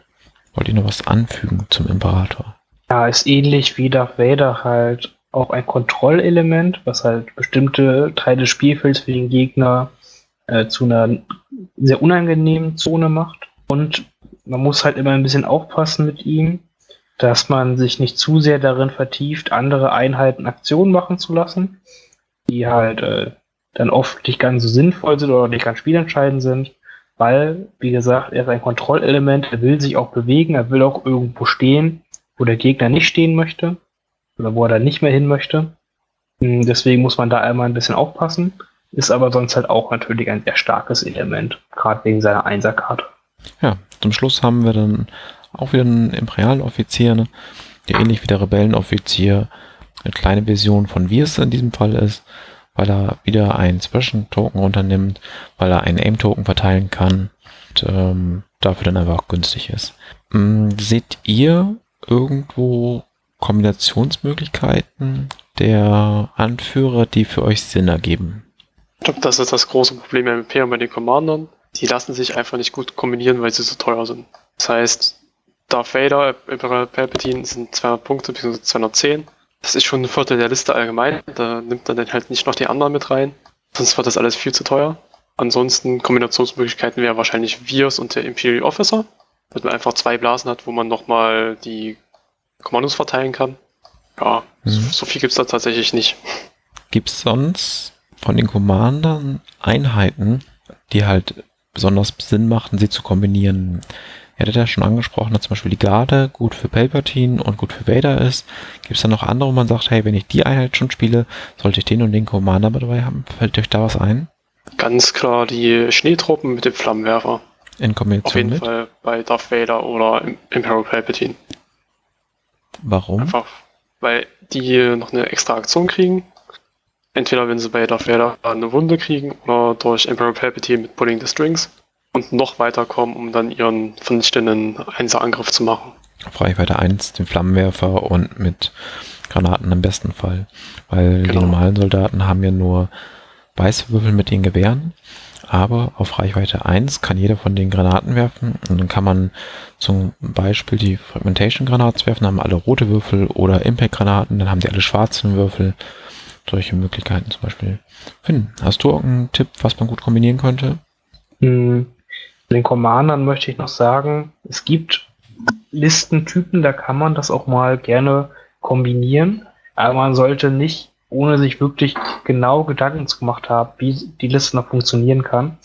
Wollte ich noch was anfügen zum Imperator? Ja, ist ähnlich wie Darth Vader halt auch ein Kontrollelement, was halt bestimmte Teile des Spielfelds für den Gegner äh, zu einer sehr unangenehmen Zone macht. Und man muss halt immer ein bisschen aufpassen mit ihm, dass man sich nicht zu sehr darin vertieft, andere Einheiten Aktionen machen zu lassen, die halt äh, dann oft nicht ganz so sinnvoll sind oder nicht ganz spielentscheidend sind, weil, wie gesagt, er ist ein Kontrollelement, er will sich auch bewegen, er will auch irgendwo stehen, wo der Gegner nicht stehen möchte oder wo er dann nicht mehr hin möchte. Hm, deswegen muss man da einmal ein bisschen aufpassen. Ist aber sonst halt auch natürlich ein sehr starkes Element, gerade wegen seiner Einserkarte. Ja, zum Schluss haben wir dann auch wieder einen imperialen Offizier, ne? der ähnlich wie der Rebellenoffizier eine kleine Version von wie es in diesem Fall ist, weil er wieder einen Expression-Token runternimmt, weil er einen Aim-Token verteilen kann und ähm, dafür dann einfach auch günstig ist. Ähm, seht ihr irgendwo Kombinationsmöglichkeiten der Anführer, die für euch Sinn ergeben? Ich glaube, das ist das große Problem im Imperium bei den Commandern. Die lassen sich einfach nicht gut kombinieren, weil sie so teuer sind. Das heißt, Darth Vader, Imperial Palpatine sind 200 Punkte bzw. 210. Das ist schon ein Viertel der Liste allgemein. Da nimmt man dann halt nicht noch die anderen mit rein. Sonst wird das alles viel zu teuer. Ansonsten Kombinationsmöglichkeiten wäre wahrscheinlich Virs und der Imperial Officer. Dass man einfach zwei Blasen hat, wo man nochmal die Kommandos verteilen kann. Ja, mhm. so, so viel gibt es da tatsächlich nicht. Gibt es sonst von den Commandern Einheiten, die halt besonders Sinn machten, sie zu kombinieren? Ihr hattet ja schon angesprochen, dass zum Beispiel die Garde gut für Palpatine und gut für Vader ist. Gibt es da noch andere, wo man sagt, hey, wenn ich die Einheit schon spiele, sollte ich den und den Commander dabei haben? Fällt euch da was ein? Ganz klar die Schneetruppen mit dem Flammenwerfer. In Kombination Auf jeden mit? Fall bei Darth Vader oder Imperial Palpatine. Warum? Einfach, weil die noch eine extra Aktion kriegen. Entweder wenn sie bei Darth Vader eine Wunde kriegen oder durch Imperial Palpatine mit Pulling the Strings und noch weiterkommen, um dann ihren vernichtenden Einserangriff zu machen. Auf Reichweite 1 den Flammenwerfer und mit Granaten im besten Fall. Weil Genau. die normalen Soldaten haben ja nur weiße Würfel mit den Gewehren. Aber auf Reichweite 1 kann jeder von den Granaten werfen. Und dann kann man zum Beispiel die Fragmentation Granaten werfen, haben alle rote Würfel oder Impact Granaten, dann haben die alle schwarzen Würfel. Solche Möglichkeiten zum Beispiel. Finn, hast du irgendeinen Tipp, was man gut kombinieren könnte? Hm, Den Commandern möchte ich noch sagen, es gibt Listentypen, da kann man das auch mal gerne kombinieren, aber man sollte nicht, ohne sich wirklich genau Gedanken zu gemacht haben, wie die Liste noch funktionieren kann,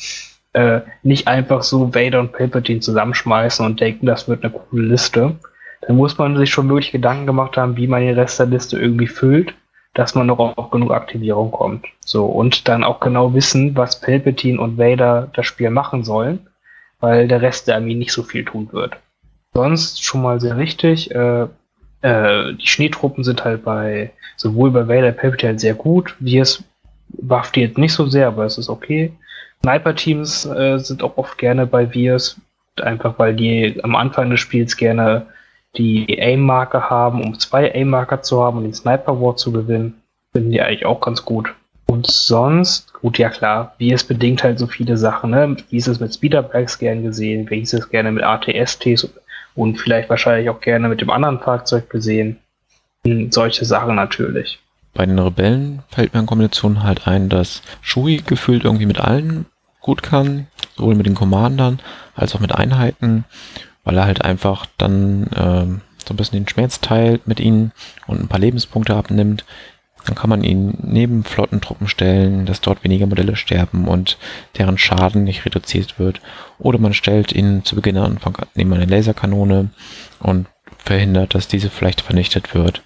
äh, nicht einfach so Vader und Palpatine zusammenschmeißen und denken, das wird eine coole Liste. Dann muss man sich schon wirklich Gedanken gemacht haben, wie man den Rest der Liste irgendwie füllt, dass man noch auf genug Aktivierung kommt. So, und dann auch genau wissen, was Palpatine und Vader das Spiel machen sollen, weil der Rest der Armee nicht so viel tun wird. Sonst schon mal sehr richtig. Äh, äh, die Schneetruppen sind halt bei sowohl bei Vader Palpatine halt sehr gut, wie es bufft die jetzt nicht so sehr, aber es ist okay. Sniper-Teams äh, sind auch oft gerne bei Virs, einfach weil die am Anfang des Spiels gerne die Aim-Marke haben, um zwei Aim-Marker zu haben und den Sniper-War zu gewinnen. Finden die eigentlich auch ganz gut. Und sonst, gut, ja klar, wie es bedingt halt so viele Sachen, ne? Wie ist es mit Speederbikes gern gesehen, wie ist es gerne mit ATSTs und vielleicht wahrscheinlich auch gerne mit dem anderen Fahrzeug gesehen. Hm, Solche Sachen natürlich. Bei den Rebellen fällt mir in Kombination halt ein, dass Shui gefühlt irgendwie mit allen gut kann, sowohl mit den Commandern als auch mit Einheiten, weil er halt einfach dann ähm, so ein bisschen den Schmerz teilt mit ihnen und ein paar Lebenspunkte abnimmt. Dann kann man ihn neben Flottentruppen stellen, dass dort weniger Modelle sterben und deren Schaden nicht reduziert wird. Oder man stellt ihn zu Beginn an Anfang neben eine Laserkanone und verhindert, dass diese vielleicht vernichtet wird.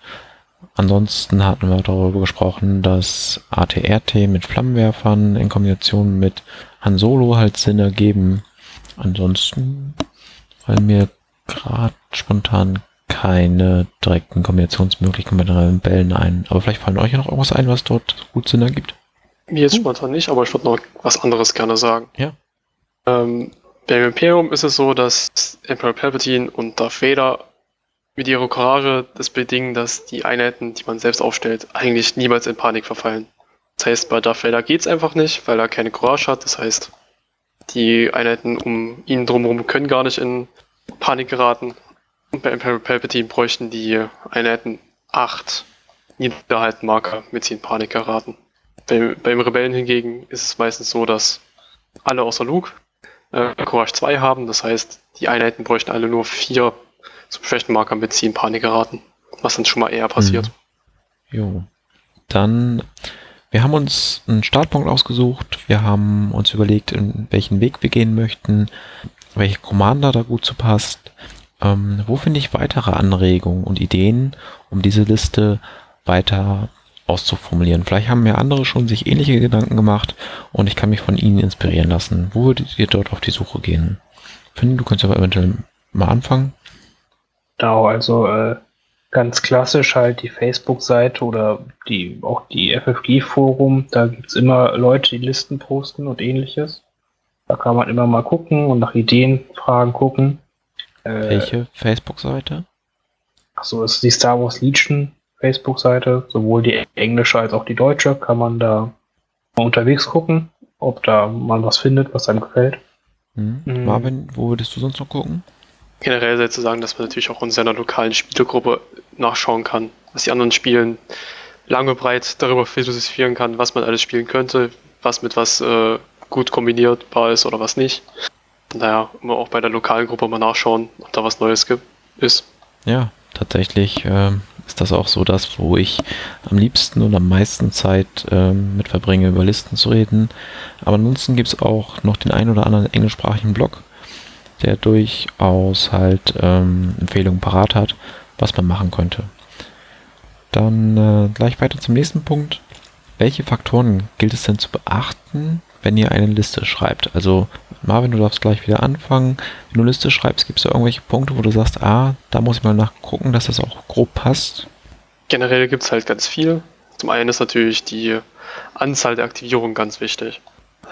Ansonsten hatten wir darüber gesprochen, dass ATRT mit Flammenwerfern in Kombination mit Han Solo halt Sinn ergeben. Ansonsten fallen mir gerade spontan keine direkten Kombinationsmöglichkeiten mit den Rebellen ein. Aber vielleicht fallen euch ja noch irgendwas ein, was dort gut Sinn ergibt. Mir jetzt spontan nicht, aber ich würde noch was anderes gerne sagen. Ja. Ähm, beim Imperium ist es so, dass Emperor Palpatine und Darth Vader mit ihrer Courage das bedingen, dass die Einheiten, die man selbst aufstellt, eigentlich niemals in Panik verfallen. Das heißt, bei Darth Vader geht's einfach nicht, weil er keine Courage hat. Das heißt, die Einheiten um ihn drumherum können gar nicht in Panik geraten. Und bei Emperor Palpatine bräuchten die Einheiten acht Niederhaltenmarker, mit sie in Panik geraten. Bei, beim Rebellen hingegen ist es meistens so, dass alle außer Luke äh, Courage 2 haben. Das heißt, die Einheiten bräuchten alle nur vier zu schwächten Marker mit sie in Panik geraten. Was dann schon mal eher passiert. Jo. Dann, wir haben uns einen Startpunkt ausgesucht. Wir haben uns überlegt, in welchen Weg wir gehen möchten, welche Commander da gut zu passt. Ähm, wo finde ich weitere Anregungen und Ideen, um diese Liste weiter auszuformulieren? Vielleicht haben mir andere schon sich ähnliche Gedanken gemacht und ich kann mich von ihnen inspirieren lassen. Wo würdet ihr dort auf die Suche gehen? Finn, du kannst aber eventuell mal anfangen. Genau, also äh, ganz klassisch halt die Facebook-Seite oder die auch die FFG-Forum. Da gibt es immer Leute, die Listen posten und ähnliches. Da kann man immer mal gucken und nach Ideen, Fragen gucken. Äh, Welche Facebook-Seite? Achso, ist die Star Wars Legion Facebook-Seite. Sowohl die englische als auch die deutsche. Kann man da unterwegs gucken, ob da man was findet, was einem gefällt. Hm. Mhm. Marvin, wo würdest du sonst noch gucken? Generell sei zu sagen, dass man natürlich auch in seiner lokalen Spielegruppe nachschauen kann, was die anderen spielen, lange breit darüber philosophieren kann, was man alles spielen könnte, was mit was äh, gut kombinierbar ist oder was nicht. Naja, immer auch bei der lokalen Gruppe mal nachschauen, ob da was Neues gibt, ist. Ja, tatsächlich äh, ist das auch so das, wo ich am liebsten und am meisten Zeit äh, mit verbringe, über Listen zu reden. Aber ansonsten gibt es auch noch den ein oder anderen englischsprachigen Blog, der durchaus halt ähm, Empfehlungen parat hat, was man machen könnte. Dann äh, gleich weiter zum nächsten Punkt. Welche Faktoren gilt es denn zu beachten, wenn ihr eine Liste schreibt? Also Marvin, du darfst gleich wieder anfangen. Wenn du eine Liste schreibst, gibt es da irgendwelche Punkte, wo du sagst, ah, da muss ich mal nachgucken, dass das auch grob passt? Generell gibt es halt ganz viel. Zum einen ist natürlich die Anzahl der Aktivierungen ganz wichtig.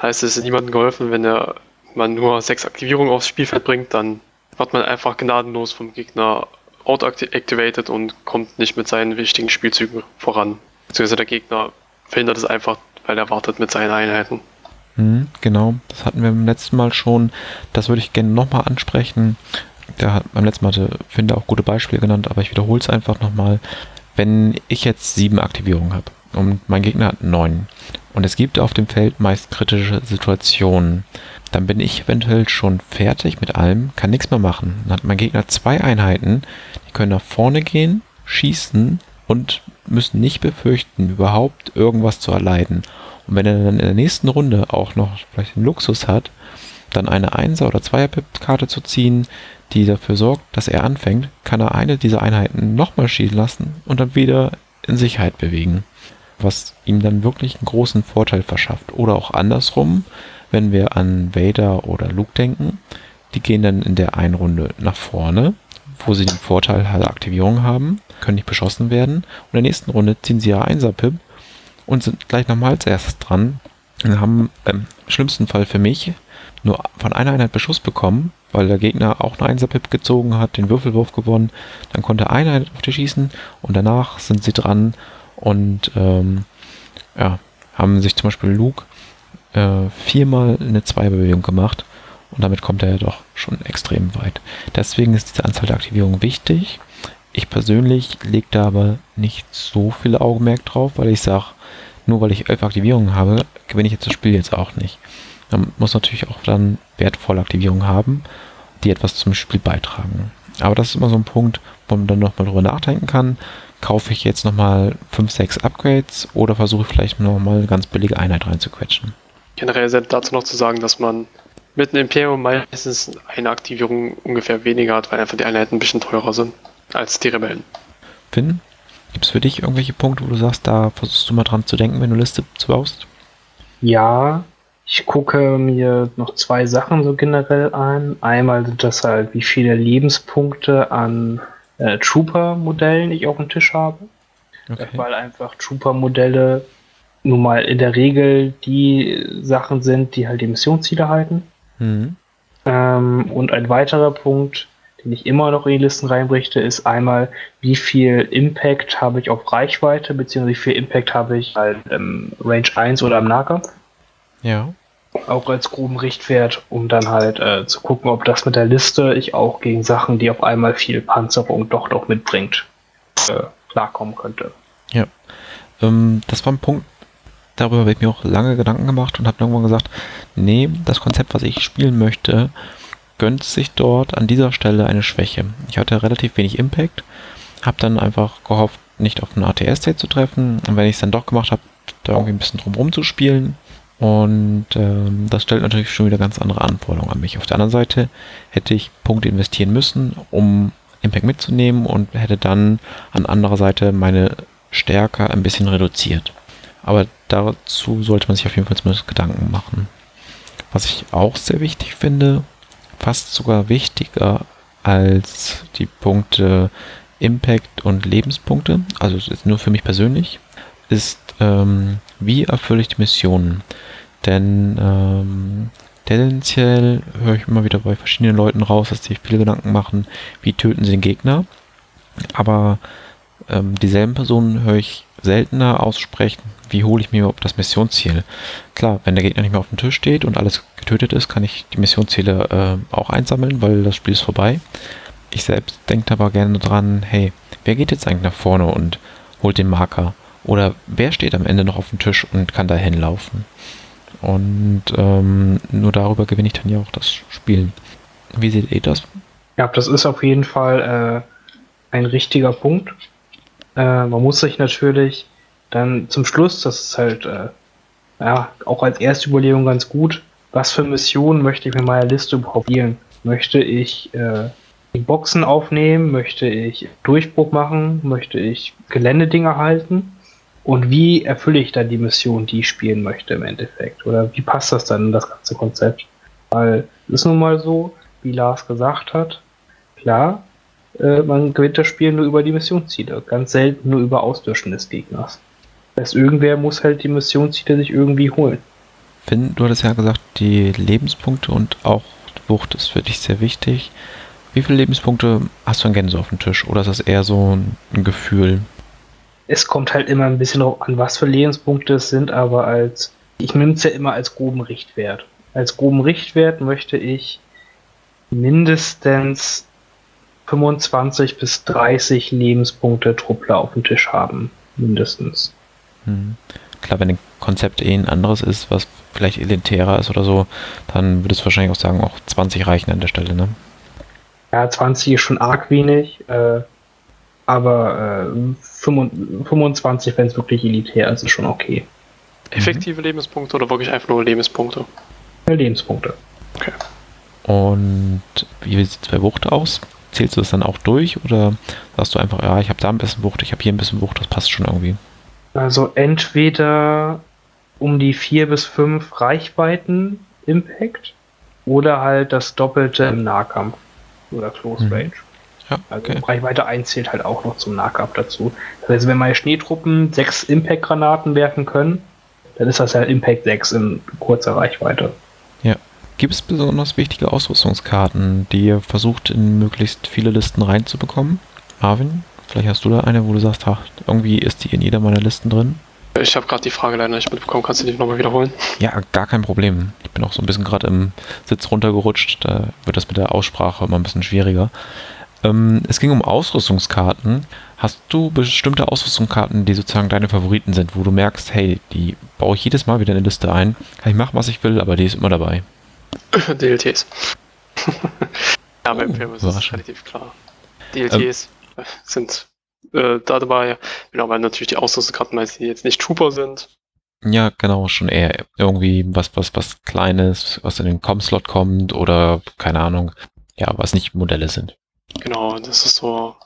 Heißt, es ist niemandem geholfen, wenn er man nur sechs Aktivierungen aufs Spielfeld bringt, dann wird man einfach gnadenlos vom Gegner out-activated und kommt nicht mit seinen wichtigen Spielzügen voran. Beziehungsweise der Gegner verhindert es einfach, weil er wartet mit seinen Einheiten. Mhm, genau, das hatten wir beim letzten Mal schon. Das würde ich gerne nochmal ansprechen. Da hat beim letzten Mal hatte Finde auch gute Beispiele genannt, aber ich wiederhole es einfach nochmal. Wenn ich jetzt sieben Aktivierungen habe und mein Gegner hat neun und es gibt auf dem Feld meist kritische Situationen, dann bin ich eventuell schon fertig mit allem, kann nichts mehr machen. Dann hat mein Gegner zwei Einheiten, die können nach vorne gehen, schießen und müssen nicht befürchten, überhaupt irgendwas zu erleiden. Und wenn er dann in der nächsten Runde auch noch vielleicht den Luxus hat, dann eine Einser- oder Zweier-Pip-Karte zu ziehen, die dafür sorgt, dass er anfängt, kann er eine dieser Einheiten nochmal schießen lassen und dann wieder in Sicherheit bewegen. Was ihm dann wirklich einen großen Vorteil verschafft. Oder auch andersrum, wenn wir an Vader oder Luke denken, die gehen dann in der einen Runde nach vorne, wo sie den Vorteil der Aktivierung haben, können nicht beschossen werden. Und in der nächsten Runde ziehen sie ja 1 Pip und sind gleich nochmal als erstes dran. Und haben im schlimmsten Fall für mich nur von einer Einheit Beschuss bekommen, weil der Gegner auch eine 1 Pip gezogen hat, den Würfelwurf gewonnen. Dann konnte eine Einheit auf die schießen und danach sind sie dran und ähm, ja, haben sich zum Beispiel Luke äh, viermal eine Zweibewegung gemacht und damit kommt er ja doch schon extrem weit. Deswegen ist diese Anzahl der Aktivierungen wichtig. Ich persönlich lege da aber nicht so viel Augenmerk drauf, weil ich sage, nur weil ich elf Aktivierungen habe, gewinne ich jetzt das Spiel jetzt auch nicht. Man muss natürlich auch dann wertvolle Aktivierungen haben, die etwas zum Spiel beitragen. Aber das ist immer so ein Punkt, wo man dann nochmal drüber nachdenken kann. Kaufe ich jetzt nochmal 5, 6 Upgrades oder versuche ich vielleicht nochmal eine ganz billige Einheit reinzuquetschen? Generell ist dazu noch zu sagen, dass man mit einem Imperium meistens eine Aktivierung ungefähr weniger hat, weil einfach die Einheiten ein bisschen teurer sind als die Rebellen. Finn, gibt es für dich irgendwelche Punkte, wo du sagst, da versuchst du mal dran zu denken, wenn du Liste baust? Ja, ich gucke mir noch zwei Sachen so generell an. Einmal sind das halt, wie viele Lebenspunkte an äh, Trooper-Modellen ich auf dem Tisch habe. Okay. Weil einfach Trooper-Modelle nun mal in der Regel die Sachen sind, die halt die Missionsziele halten. Mhm. Ähm, und ein weiterer Punkt, den ich immer noch in die Listen reinbrächte, ist einmal, wie viel Impact habe ich auf Reichweite, beziehungsweise wie viel Impact habe ich halt im Range 1 oder im Nahkampf. Ja. Auch als groben Richtwert, um dann halt äh, zu gucken, ob das mit der Liste ich auch gegen Sachen, die auf einmal viel Panzerung doch noch mitbringt, äh, klarkommen könnte. Ja. Ähm, das war ein Punkt, darüber habe ich mir auch lange Gedanken gemacht und habe irgendwann gesagt, nee, das Konzept, was ich spielen möchte, gönnt sich dort an dieser Stelle eine Schwäche. Ich hatte relativ wenig Impact, habe dann einfach gehofft, nicht auf einen ATS-State zu treffen und wenn ich es dann doch gemacht habe, da irgendwie ein bisschen drumherum zu spielen. Und ähm, das stellt natürlich schon wieder ganz andere Anforderungen an mich. Auf der anderen Seite hätte ich Punkte investieren müssen, um Impact mitzunehmen und hätte dann an anderer Seite meine Stärke ein bisschen reduziert. Aber dazu sollte man sich auf jeden Fall zumindest Gedanken machen. Was ich auch sehr wichtig finde, fast sogar wichtiger als die Punkte, Impact und Lebenspunkte, also ist nur für mich persönlich, ist, ähm, wie erfülle ich die Missionen? Denn ähm, tendenziell höre ich immer wieder bei verschiedenen Leuten raus, dass sie viele Gedanken machen, wie töten sie den Gegner. Aber ähm, dieselben Personen höre ich seltener aussprechen, wie hole ich mir überhaupt das Missionsziel. Klar, wenn der Gegner nicht mehr auf dem Tisch steht und alles getötet ist, kann ich die Missionsziele äh, auch einsammeln, weil das Spiel ist vorbei. Ich selbst denke aber gerne dran, hey, wer geht jetzt eigentlich nach vorne und holt den Marker? Oder wer steht am Ende noch auf dem Tisch und kann da hinlaufen? Und ähm, nur darüber gewinne ich dann ja auch das Spiel. Wie seht ihr das? Ja, das ist auf jeden Fall äh, ein richtiger Punkt. Äh, man muss sich natürlich dann zum Schluss, das ist halt äh, ja auch als erste Überlegung ganz gut, was für Missionen möchte ich mit meiner Liste überhaupt spielen? Möchte ich äh, Boxen aufnehmen? Möchte ich Durchbruch machen? Möchte ich Geländedinger halten? Und wie erfülle ich dann die Mission, die ich spielen möchte im Endeffekt? Oder wie passt das dann in das ganze Konzept? Weil es ist nun mal so, wie Lars gesagt hat, klar, äh, man gewinnt das Spiel nur über die Missionsziele, ganz selten nur über Auslöschen des Gegners. Das heißt, irgendwer muss halt die Missionsziele sich irgendwie holen. Finn, du hattest ja gesagt, die Lebenspunkte und auch Wucht ist für dich sehr wichtig. Wie viele Lebenspunkte hast du an Gänse auf dem Tisch? Oder ist das eher so ein Gefühl? Es kommt halt immer ein bisschen darauf an, was für Lebenspunkte es sind, aber als ich nehme es ja immer als groben Richtwert. Als groben Richtwert möchte ich mindestens 25 bis 30 Lebenspunkte Truppler auf dem Tisch haben. Mindestens. Hm. Klar, wenn ein Konzept eh ein anderes ist, was vielleicht elitärer ist oder so, dann würdest du wahrscheinlich auch sagen, auch 20 reichen an der Stelle, ne? Ja, 20 ist schon arg wenig, äh, aber äh, 25, wenn es wirklich elitär ist, ist schon okay. Effektive mhm. Lebenspunkte oder wirklich einfach nur Lebenspunkte? Lebenspunkte. Okay. Und wie sieht es bei Wucht aus? Zählst du das dann auch durch oder sagst du einfach, ja, ich habe da ein bisschen Wucht, ich habe hier ein bisschen Wucht, das passt schon irgendwie? Also entweder um die vier bis fünf Reichweiten Impact oder halt das Doppelte im Nahkampf oder Close mhm. Range. Ja, also okay. also Reichweite 1 zählt halt auch noch zum Nahkampf dazu. Das heißt, wenn meine Schneetruppen sechs Impact-Granaten werfen können, dann ist das halt Impact 6 in kurzer Reichweite. Ja. Gibt es besonders wichtige Ausrüstungskarten, die ihr versucht, in möglichst viele Listen reinzubekommen? Marvin? Vielleicht hast du da eine, wo du sagst, ach, irgendwie ist die in jeder meiner Listen drin. Ich habe gerade die Frage leider nicht mitbekommen. Kannst du die nochmal wiederholen? Ja, gar kein Problem. Ich bin auch so ein bisschen gerade im Sitz runtergerutscht. Da wird das mit der Aussprache immer ein bisschen schwieriger. Ähm, es ging um Ausrüstungskarten. Hast du bestimmte Ausrüstungskarten, die sozusagen deine Favoriten sind, wo du merkst, hey, die baue ich jedes Mal wieder in eine Liste ein. Ich machen, was ich will, aber die ist immer dabei. DLTs. ja, beim oh, Film ist es relativ klar. DLTs. Ähm, sind äh, da dabei. Genau, weil natürlich die Ausrüstungskarten meist jetzt nicht Trooper sind. Ja, genau, schon eher irgendwie was, was, was Kleines, was in den Com-Slot kommt oder keine Ahnung, ja, was nicht Modelle sind. Genau, das ist so.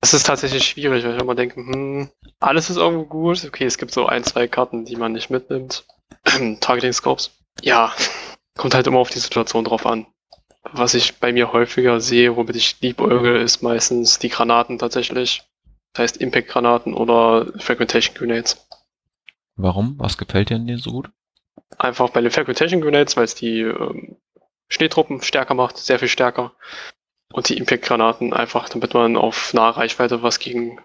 Das ist tatsächlich schwierig, weil ich immer denke, hm, alles ist irgendwo gut. Okay, es gibt so ein, zwei Karten, die man nicht mitnimmt. Targeting Scopes. Ja, kommt halt immer auf die Situation drauf an. Was ich bei mir häufiger sehe, womit ich liebäuge, ist meistens die Granaten tatsächlich. Das heißt Impact-Granaten oder Fragmentation Grenades. Warum? Was gefällt dir an denen so gut? Einfach bei den Fragmentation Grenades, weil es die ähm, Schneetruppen stärker macht, sehr viel stärker. Und die Impact-Granaten einfach, damit man auf nahe Reichweite was gegen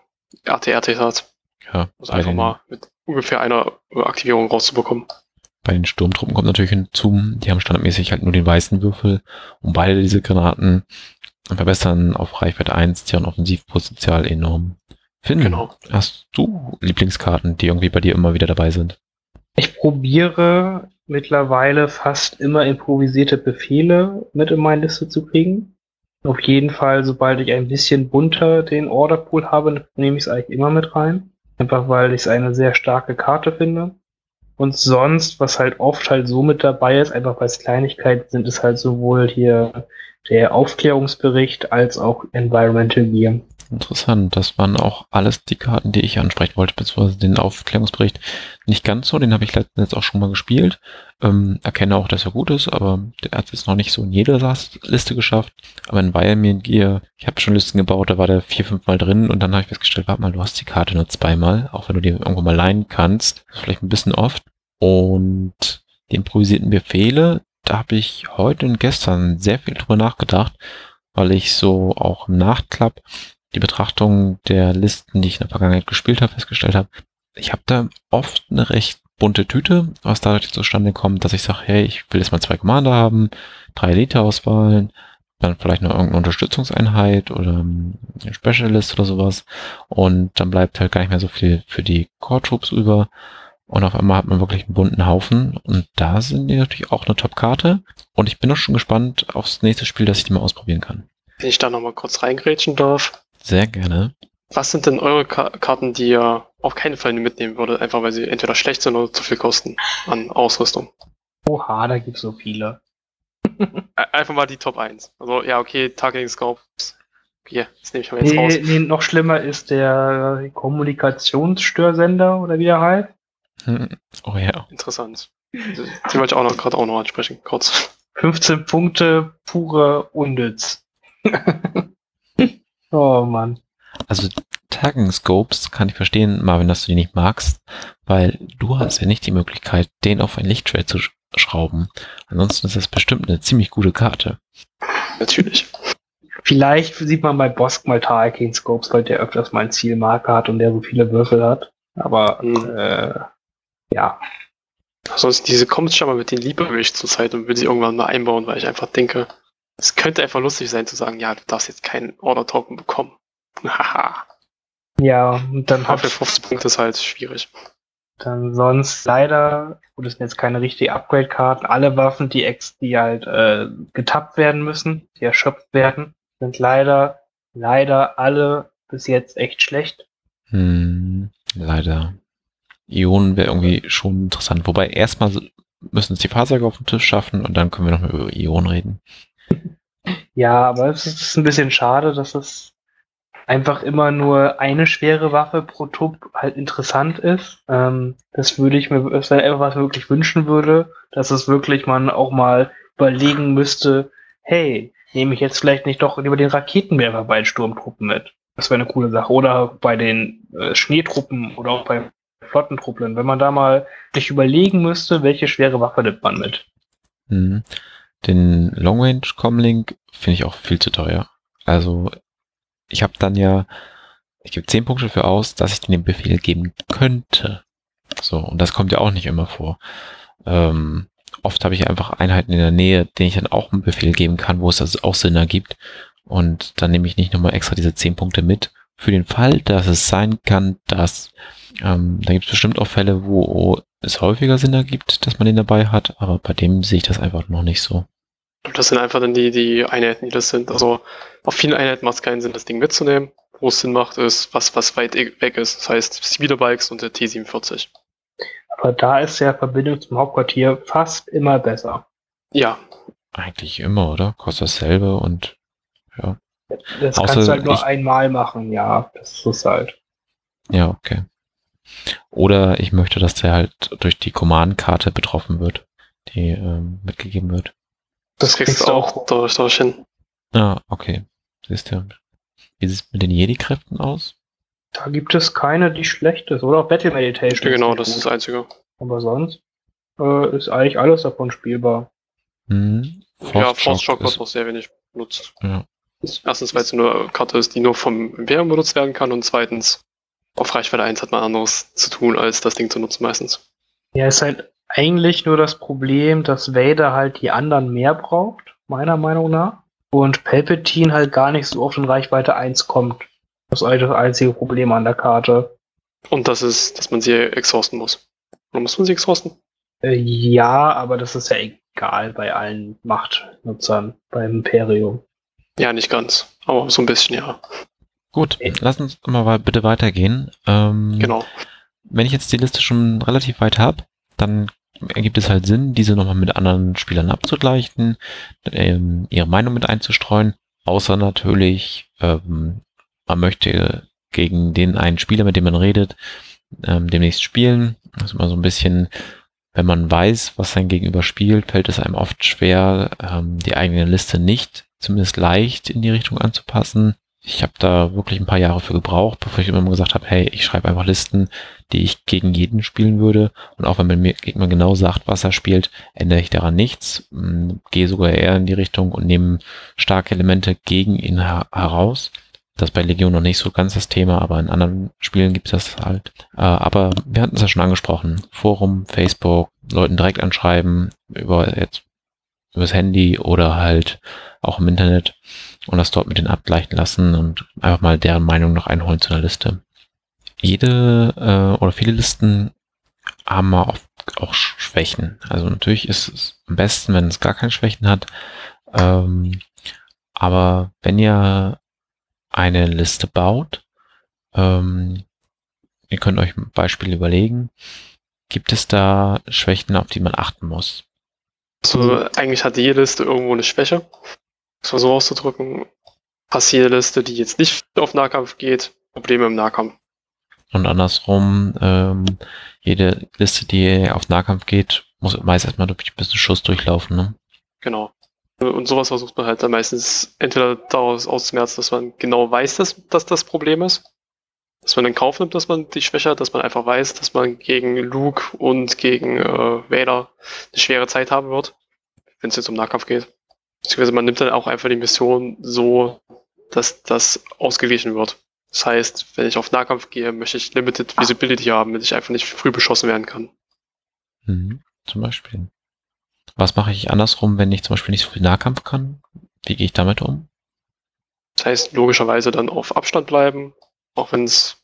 RTRT hat. Ja. Also einfach mal mit ungefähr einer Aktivierung rauszubekommen. Bei den Sturmtruppen kommt natürlich hinzu, die haben standardmäßig halt nur den weißen Würfel und beide diese Granaten verbessern auf Reichweite 1 deren Offensivpotenzial enorm. Finn, genau. hast du Lieblingskarten, die irgendwie bei dir immer wieder dabei sind? Ich probiere mittlerweile fast immer improvisierte Befehle mit in meine Liste zu kriegen. Auf jeden Fall, sobald ich ein bisschen bunter den Orderpool habe, nehme ich es eigentlich immer mit rein. Einfach weil ich es eine sehr starke Karte finde. Und sonst, was halt oft halt so mit dabei ist, einfach weil es Kleinigkeiten sind, ist halt sowohl hier der Aufklärungsbericht als auch Environmental Gear. Interessant. Das waren auch alles die Karten, die ich ansprechen wollte, beziehungsweise den Aufklärungsbericht nicht ganz so. Den habe ich letztens auch schon mal gespielt. Ähm, erkenne auch, dass er gut ist, aber der hat es noch nicht so in jeder Liste geschafft. Aber in Wildman Gear, ich habe schon Listen gebaut, da war der vier, fünf Mal drin und dann habe ich festgestellt, warte mal, du hast die Karte nur zweimal, auch wenn du die irgendwo mal leihen kannst. Vielleicht ein bisschen oft. Und die improvisierten Befehle, da habe ich heute und gestern sehr viel drüber nachgedacht, weil ich so auch im Nachklapp die Betrachtung der Listen, die ich in der Vergangenheit gespielt habe, festgestellt habe, ich habe da oft eine recht bunte Tüte, was dadurch zustande kommt, dass ich sage, hey, ich will jetzt mal zwei Commander haben, drei Elite-Auswahlen, dann vielleicht noch irgendeine Unterstützungseinheit oder eine Specialist oder sowas und dann bleibt halt gar nicht mehr so viel für die Core-Troops über und auf einmal hat man wirklich einen bunten Haufen und da sind die natürlich auch eine Top-Karte und ich bin auch schon gespannt aufs nächste Spiel, dass ich die mal ausprobieren kann. Wenn ich da nochmal kurz reingrätschen darf. Sehr gerne. Was sind denn eure Ka Karten, die ihr auf keinen Fall mitnehmen würdet, einfach weil sie entweder schlecht sind oder zu viel kosten an Ausrüstung? Oha, da gibt's so viele. einfach mal die Top 1. Also, ja, okay, Targeting Scopes. Okay, das nehme ich mal jetzt nee, raus. Nee, noch schlimmer ist der Kommunikationsstörsender oder wie der heißt. Hm. Oh ja. Interessant. Den wollte ich auch noch gerade auch noch ansprechen, kurz. 15 Punkte pure Unnütz. oh Mann. Also Tagging Scopes kann ich verstehen, Marvin, dass du die nicht magst, weil du hast ja nicht die Möglichkeit, den auf ein Lichtschwert zu schrauben. Ansonsten ist das bestimmt eine ziemlich gute Karte. Natürlich. Vielleicht sieht man bei Bosk mal Tarkin Scopes, weil der öfters mal ein Zielmarker hat und der so viele Würfel hat. Aber mhm. äh, ja. Ansonsten diese Comics schon mal mit den liebe ich zur Zeit und will sie irgendwann mal einbauen, weil ich einfach denke, es könnte einfach lustig sein zu sagen, ja, du darfst jetzt keinen Order-Token bekommen. Haha. ja, und dann hat... Für 15 Punkte ist halt schwierig. Dann sonst leider, gut, das sind jetzt keine richtigen Upgrade-Karten, alle Waffen, die, ex, die halt äh, getappt werden müssen, die erschöpft werden, sind leider, leider alle bis jetzt echt schlecht. Hm, leider. Ionen wäre irgendwie schon interessant. Wobei erstmal müssen es die Fahrzeuge auf den Tisch schaffen und dann können wir noch mal über Ionen reden. Ja, aber es ist ein bisschen schade, dass es einfach immer nur eine schwere Waffe pro Trupp halt interessant ist. Ähm, das würde ich mir, das wäre etwas, was ich wirklich wünschen würde, dass es wirklich man auch mal überlegen müsste, hey, nehme ich jetzt vielleicht nicht doch lieber den Raketenwerfer bei den Sturmtruppen mit? Das wäre eine coole Sache. Oder bei den äh, Schneetruppen oder auch bei Flottentruppeln, wenn man da mal sich überlegen müsste, welche schwere Waffe nimmt man mit. Mhm. Den Long Range Comlink finde ich auch viel zu teuer. Also ich habe dann ja, ich gebe 10 Punkte für aus, dass ich den Befehl geben könnte. So, und das kommt ja auch nicht immer vor. Ähm, oft habe ich einfach Einheiten in der Nähe, denen ich dann auch einen Befehl geben kann, wo es das auch Sinn ergibt. Und dann nehme ich nicht nochmal extra diese 10 Punkte mit. Für den Fall, dass es sein kann, dass ähm, da gibt es bestimmt auch Fälle, wo es häufiger Sinn ergibt, dass man den dabei hat, aber bei dem sehe ich das einfach noch nicht so. Das sind einfach dann die, die Einheiten, die das sind. Also auf vielen Einheiten macht es keinen Sinn, das Ding mitzunehmen. Wo es Sinn macht, ist, was, was weit weg ist. Das heißt, Speederbikes und der T47. Aber da ist ja Verbindung zum Hauptquartier fast immer besser. Ja. Eigentlich immer, oder? Kostet dasselbe und ja. Das Außer kannst du halt nur ich, einmal machen, ja. Das ist halt. Ja, okay. Oder ich möchte, dass der halt durch die Command-Karte betroffen wird, die ähm, mitgegeben wird. Das kriegst du auch durch, durch hin. Ah, okay. Siehst du. Wie sieht es mit den Jedi-Kräften aus? Da gibt es keine, die schlecht ist. Oder auch Battle Meditation. Ja, genau, das ist das Einzige. Aber sonst äh, ist eigentlich alles davon spielbar. Mhm. Force ja, Force Shock wird auch sehr wenig benutzt. Ja. Erstens, weil es nur eine Karte ist, die nur vom Imperium benutzt werden kann und zweitens, auf Reichweite 1 hat man anderes zu tun, als das Ding zu nutzen meistens. Ja, ist halt eigentlich nur das Problem, dass Vader halt die anderen mehr braucht, meiner Meinung nach. Und Palpatine halt gar nicht so oft in Reichweite 1 kommt. Das ist eigentlich das einzige Problem an der Karte. Und das ist, dass man sie exhausten muss. Oder muss man sie exhausten? Äh, ja, aber das ist ja egal bei allen Machtnutzern beim Imperium. Ja, nicht ganz, aber so ein bisschen, ja. Gut, lass uns mal bitte weitergehen. Ähm, genau. Wenn ich jetzt die Liste schon relativ weit habe, dann ergibt es halt Sinn, diese nochmal mit anderen Spielern abzugleichen, ähm, ihre Meinung mit einzustreuen, außer natürlich ähm, man möchte gegen den einen Spieler, mit dem man redet, ähm, demnächst spielen. Das ist immer so ein bisschen, wenn man weiß, was sein Gegenüber spielt, fällt es einem oft schwer, ähm, die eigene Liste nicht zumindest leicht in die Richtung anzupassen. Ich habe da wirklich ein paar Jahre für gebraucht, bevor ich immer gesagt habe, hey, ich schreibe einfach Listen, die ich gegen jeden spielen würde. Und auch wenn man mir Gegner genau sagt, was er spielt, ändere ich daran nichts. Hm, gehe sogar eher in die Richtung und nehme starke Elemente gegen ihn her heraus. Das ist bei Legion noch nicht so ganz das Thema, aber in anderen Spielen gibt es das halt. Äh, aber wir hatten es ja schon angesprochen. Forum, Facebook, Leuten direkt anschreiben, über jetzt übers Handy oder halt auch im Internet und das dort mit denen abgleichen lassen und einfach mal deren Meinung noch einholen zu einer Liste. Jede äh, oder viele Listen haben mal oft auch Schwächen. Also natürlich ist es am besten, wenn es gar keine Schwächen hat. Ähm, aber wenn ihr eine Liste baut, ähm, ihr könnt euch ein Beispiel überlegen, gibt es da Schwächen, auf die man achten muss? Also eigentlich hat jede Liste irgendwo eine Schwäche es mal so auszudrücken, passiert Liste, die jetzt nicht auf Nahkampf geht, Probleme im Nahkampf. Und andersrum, ähm, jede Liste, die auf Nahkampf geht, muss meist erstmal durch ein bisschen Schuss durchlaufen, ne? Genau. Und sowas versucht man halt dann meistens entweder daraus auszumerzen, dass man genau weiß, dass, dass das Problem ist. Dass man in Kauf nimmt, dass man die Schwäche hat, dass man einfach weiß, dass man gegen Luke und gegen äh, Vader eine schwere Zeit haben wird, wenn es jetzt um Nahkampf geht. Beziehungsweise man nimmt dann auch einfach die Mission so, dass das ausgeglichen wird. Das heißt, wenn ich auf Nahkampf gehe, möchte ich Limited Visibility haben, damit ich einfach nicht früh beschossen werden kann. Mhm, zum Beispiel. Was mache ich andersrum, wenn ich zum Beispiel nicht so viel Nahkampf kann? Wie gehe ich damit um? Das heißt, logischerweise dann auf Abstand bleiben, auch wenn es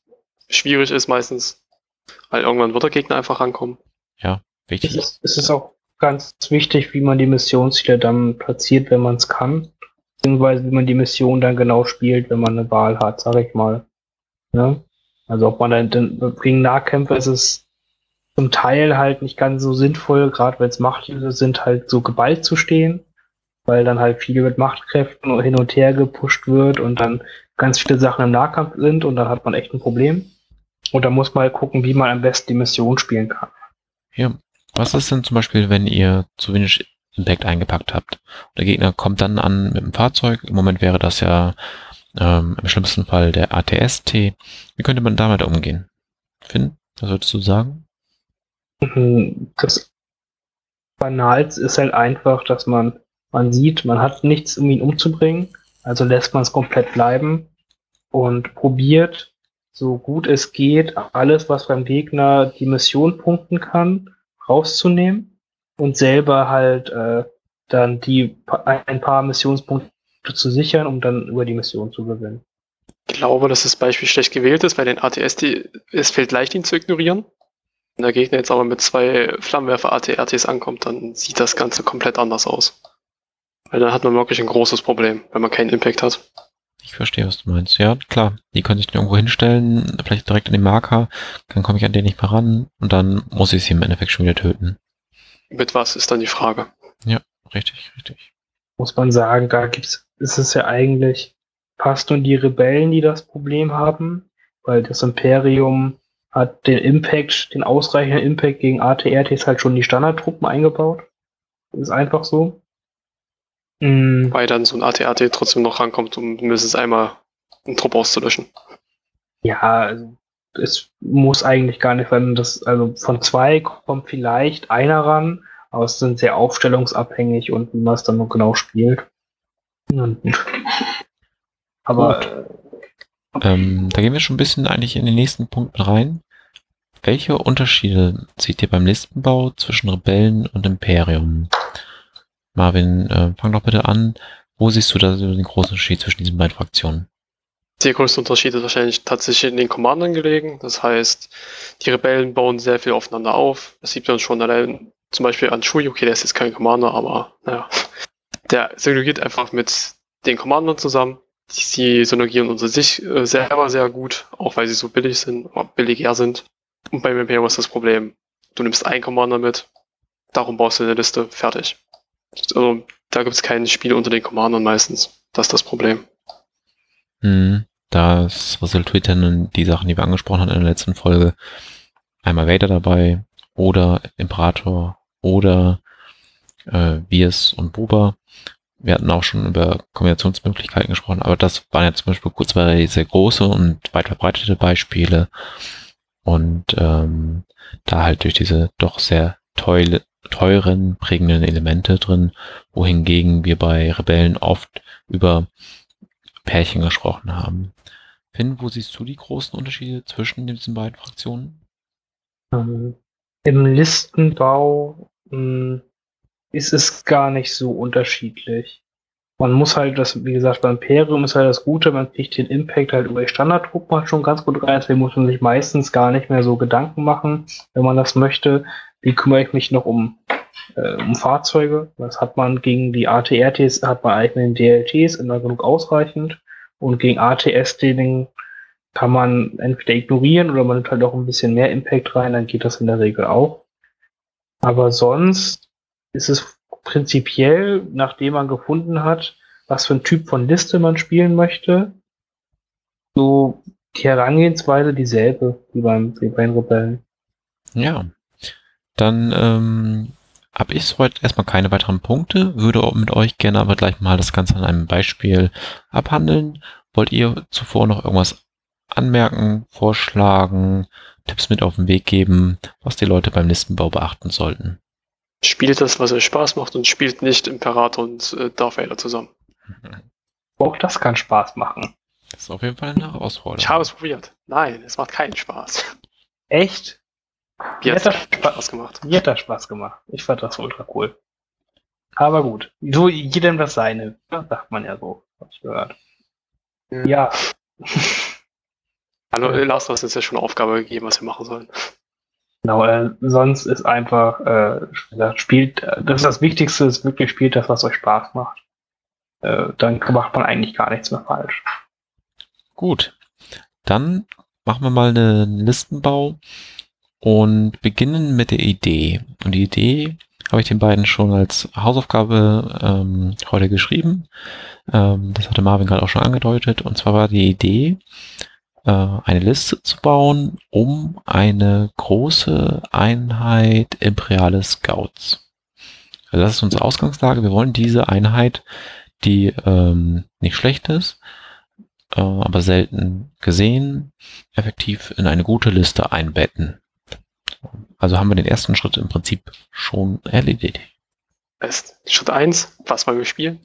schwierig ist meistens, weil irgendwann wird der Gegner einfach rankommen. Ja, wichtig. Es ist, es ist auch ganz wichtig, wie man die Missionsziele dann platziert, wenn man es kann. Beziehungsweise wie man die Mission dann genau spielt, wenn man eine Wahl hat, sag ich mal. Ja? Also ob man dann gegen Nahkämpfer ist es zum Teil halt nicht ganz so sinnvoll, gerade wenn es Machtuse sind, halt so geballt zu stehen, weil dann halt viel mit Machtkräften hin und her gepusht wird und dann ganz viele Sachen im Nahkampf sind und dann hat man echt ein Problem. Und da muss man halt gucken, wie man am besten die Mission spielen kann. Ja, was ist denn zum Beispiel, wenn ihr zu wenig Impact eingepackt habt? Der Gegner kommt dann an mit dem Fahrzeug. Im Moment wäre das ja ähm, im schlimmsten Fall der ATST. Wie könnte man damit umgehen? Finn, was würdest du sagen? Mhm, das Banalste ist halt einfach, dass man, man sieht, man hat nichts, um ihn umzubringen, also lässt man es komplett bleiben und probiert, so gut es geht, alles, was beim Gegner die Mission punkten kann, rauszunehmen und selber halt äh, dann die ein paar Missionspunkte zu sichern, um dann über die Mission zu gewinnen. Ich glaube, dass das Beispiel schlecht gewählt ist, weil den ATS, die, es fällt leicht, ihn zu ignorieren. Wenn der Gegner jetzt aber mit zwei Flammenwerfer-ATRTs ankommt, dann sieht das Ganze komplett anders aus. Weil dann hat man wirklich ein großes Problem, wenn man keinen Impact hat. Ich verstehe, was du meinst. Ja, klar. Die können sich irgendwo hinstellen, vielleicht direkt an den Marker, dann komme ich an den nicht mehr ran und dann muss ich sie im Endeffekt schon wieder töten. Mit was ist dann die Frage? Ja, richtig, richtig. Muss man sagen, da gibt's, ist es ja eigentlich fast nur die Rebellen, die das Problem haben, weil das Imperium hat den Impact, den ausreichenden Impact gegen ATRTs halt schon die Standardtruppen eingebaut. Ist einfach so. Mhm. Weil dann so ein AT-AT trotzdem noch rankommt, um mindestens einmal einen Trupp auszulöschen. Ja, also es muss eigentlich gar nicht, weil das, also von zwei kommt vielleicht einer ran, aber es sind sehr aufstellungsabhängig und wie man es dann noch genau spielt. Und, aber ähm, da gehen wir schon ein bisschen eigentlich in den nächsten Punkt rein. Welche Unterschiede seht ihr beim Listenbau zwischen Rebellen und Imperium? Marvin, äh, fang doch bitte an. Wo siehst du da den großen Unterschied zwischen diesen beiden Fraktionen? Der größte Unterschied ist wahrscheinlich tatsächlich in den Commandern gelegen. Das heißt, die Rebellen bauen sehr viel aufeinander auf. Das sieht man schon allein zum Beispiel an Shui. Okay, der ist jetzt kein Commander, aber naja. Der synergiert einfach mit den Commandern zusammen. Sie synergieren unter sich äh, selber sehr gut, auch weil sie so billig sind, billiger sind. Und beim Imperium ist das Problem, du nimmst einen Commander mit, darum baust du eine Liste, fertig. Also da gibt es kein Spiel unter den Commandern meistens. Das ist das Problem. Hm. Das resultiert dann in die Sachen, die wir angesprochen haben in der letzten Folge. Einmal Vader dabei oder Imperator oder äh, Viers und Buba. Wir hatten auch schon über Kombinationsmöglichkeiten gesprochen, aber das waren ja zum Beispiel kurz zwei sehr große und weit verbreitete Beispiele. Und ähm, da halt durch diese doch sehr teule, teuren, prägenden Elemente drin, wohingegen wir bei Rebellen oft über Pärchen gesprochen haben. Finn, wo siehst du die großen Unterschiede zwischen diesen beiden Fraktionen? Ähm, Im Listenbau mh, hm, ist es gar nicht so unterschiedlich. Man muss halt das, wie gesagt, beim Imperium ist halt das Gute, man kriegt den Impact halt über die Standardtruppen halt schon ganz gut rein, deswegen muss man sich meistens gar nicht mehr so Gedanken machen, wenn man das möchte. Wie kümmere ich mich noch um, äh, um Fahrzeuge? Das hat man gegen die ATRTs, hat man den DLTs immer genug ausreichend. Und gegen ATS-Dealing kann man entweder ignorieren oder man nimmt halt auch ein bisschen mehr Impact rein, dann geht das in der Regel auch. Aber sonst ist es prinzipiell, nachdem man gefunden hat, was für ein Typ von Liste man spielen möchte, so die Herangehensweise dieselbe wie beim wie bei den Rebellen. Ja. Dann ähm, habe ich soweit erstmal keine weiteren Punkte, würde mit euch gerne aber gleich mal das Ganze an einem Beispiel abhandeln. Wollt ihr zuvor noch irgendwas anmerken, vorschlagen, Tipps mit auf den Weg geben, was die Leute beim Listenbau beachten sollten? Spielt das, was euch Spaß macht und spielt nicht Imperator und äh, Darth Vader zusammen. Auch das kann Spaß machen. Das ist auf jeden Fall eine Herausforderung. Ich habe es probiert. Nein, es macht keinen Spaß. Echt? Wie hat das Spaß gemacht? Mir hat das Spaß gemacht. Ich fand das ultra cool. Aber gut. So jedem das seine. sagt man ja so. Hab ich gehört. Ja. ja. Hallo, Lars, du hast uns ja schon eine Aufgabe gegeben, was wir machen sollen. Genau, äh, sonst ist einfach, äh, spielt, das ist das Wichtigste, ist wirklich spielt das, was euch Spaß macht. Äh, dann macht man eigentlich gar nichts mehr falsch. Gut, dann machen wir mal einen Listenbau und beginnen mit der Idee. Und die Idee habe ich den beiden schon als Hausaufgabe ähm, heute geschrieben. Ähm, das hatte Marvin gerade auch schon angedeutet. Und zwar war die Idee, äh, eine Liste zu bauen, um eine große Einheit imperiale Scouts. Also das ist unsere Ausgangslage. Wir wollen diese Einheit, die ähm, nicht schlecht ist, äh, aber selten gesehen, effektiv in eine gute Liste einbetten. Also haben wir den ersten Schritt im Prinzip schon erledigt. Heißt, Schritt eins, was wollen wir spielen?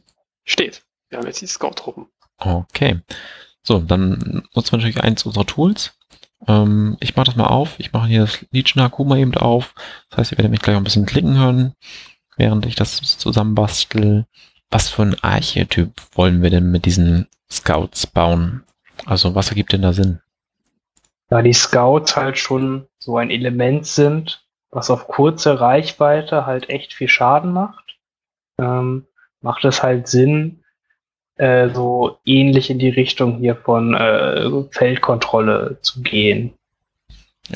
Steht. Wir haben jetzt die Scout-Truppen. Okay. So, dann nutzen wir natürlich eins unserer Tools. Ähm, ich mache das mal auf. Ich mache hier das Legion mal eben auf. Das heißt, ihr werdet mich gleich ein bisschen klicken hören, während ich das zusammenbastel. Was für ein Archetyp wollen wir denn mit diesen Scouts bauen? Also, was ergibt denn da Sinn? Da die Scouts halt schon so ein Element sind, was auf kurze Reichweite halt echt viel Schaden macht, ähm, macht es halt Sinn, äh, so ähnlich in die Richtung hier von äh, Feldkontrolle zu gehen.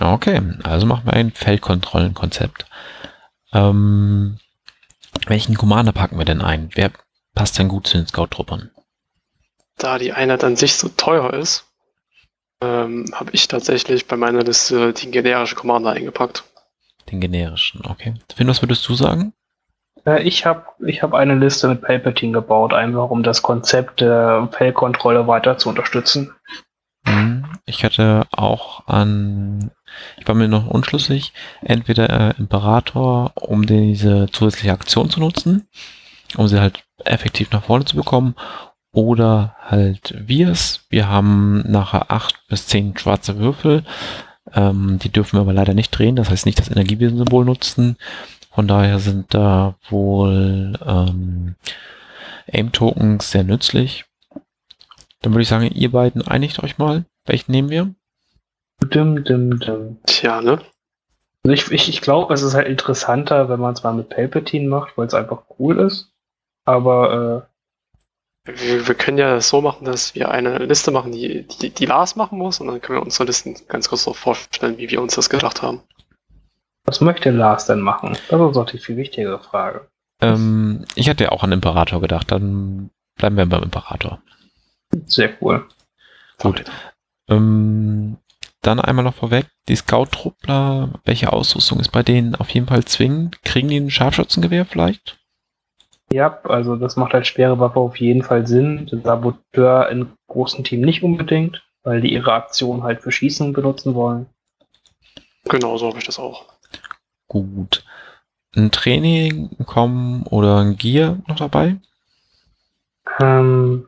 Okay, also machen wir ein Feldkontrollenkonzept. Ähm, welchen Commander packen wir denn ein? Wer passt denn gut zu den Scout-Truppern? Da die Einheit an sich so teuer ist, ähm, habe ich tatsächlich bei meiner Liste den generischen Commander eingepackt. Den generischen, okay. Finn, was würdest du sagen? Äh, ich habe ich hab eine Liste mit Palpatine gebaut, einfach um das Konzept der Feldkontrolle weiter zu unterstützen. Hm, ich hatte auch an, ich war mir noch unschlüssig, entweder äh, Imperator, um diese zusätzliche Aktion zu nutzen, um sie halt effektiv nach vorne zu bekommen, oder halt Virs. Wir haben nachher acht bis zehn schwarze Würfel. Ähm, die dürfen wir aber leider nicht drehen, das heißt nicht das Energiesymbol nutzen. Von daher sind da wohl ähm, AIM-Tokens sehr nützlich. Dann würde ich sagen, ihr beiden einigt euch mal. Welchen nehmen wir? Dim, dim, dim. Tja, ne? Also ich, ich, ich glaube, es ist halt interessanter, wenn man es mal mit Palpatine macht, weil es einfach cool ist. Aber äh, wir, wir, können ja so machen, dass wir eine Liste machen, die, die, die Lars machen muss, und dann können wir unsere Listen ganz kurz so vorstellen, wie wir uns das gedacht haben. Was möchte Lars denn machen? Das ist doch die viel wichtigere Frage. Ähm, ich hatte ja auch an Imperator gedacht. Dann bleiben wir beim Imperator. Sehr cool. Gut. Ähm, dann einmal noch vorweg, die Scout-Truppler, welche Ausrüstung ist bei denen auf jeden Fall zwingend? Kriegen die ein Scharfschützengewehr vielleicht? Ja, also das macht als schwere Waffe auf jeden Fall Sinn. Der Saboteur in großen Team nicht unbedingt, weil die ihre Aktion halt für Schießen benutzen wollen. Genau, so habe ich das auch. Gut. Ein Training, ein Com oder ein Gear noch dabei? Ähm,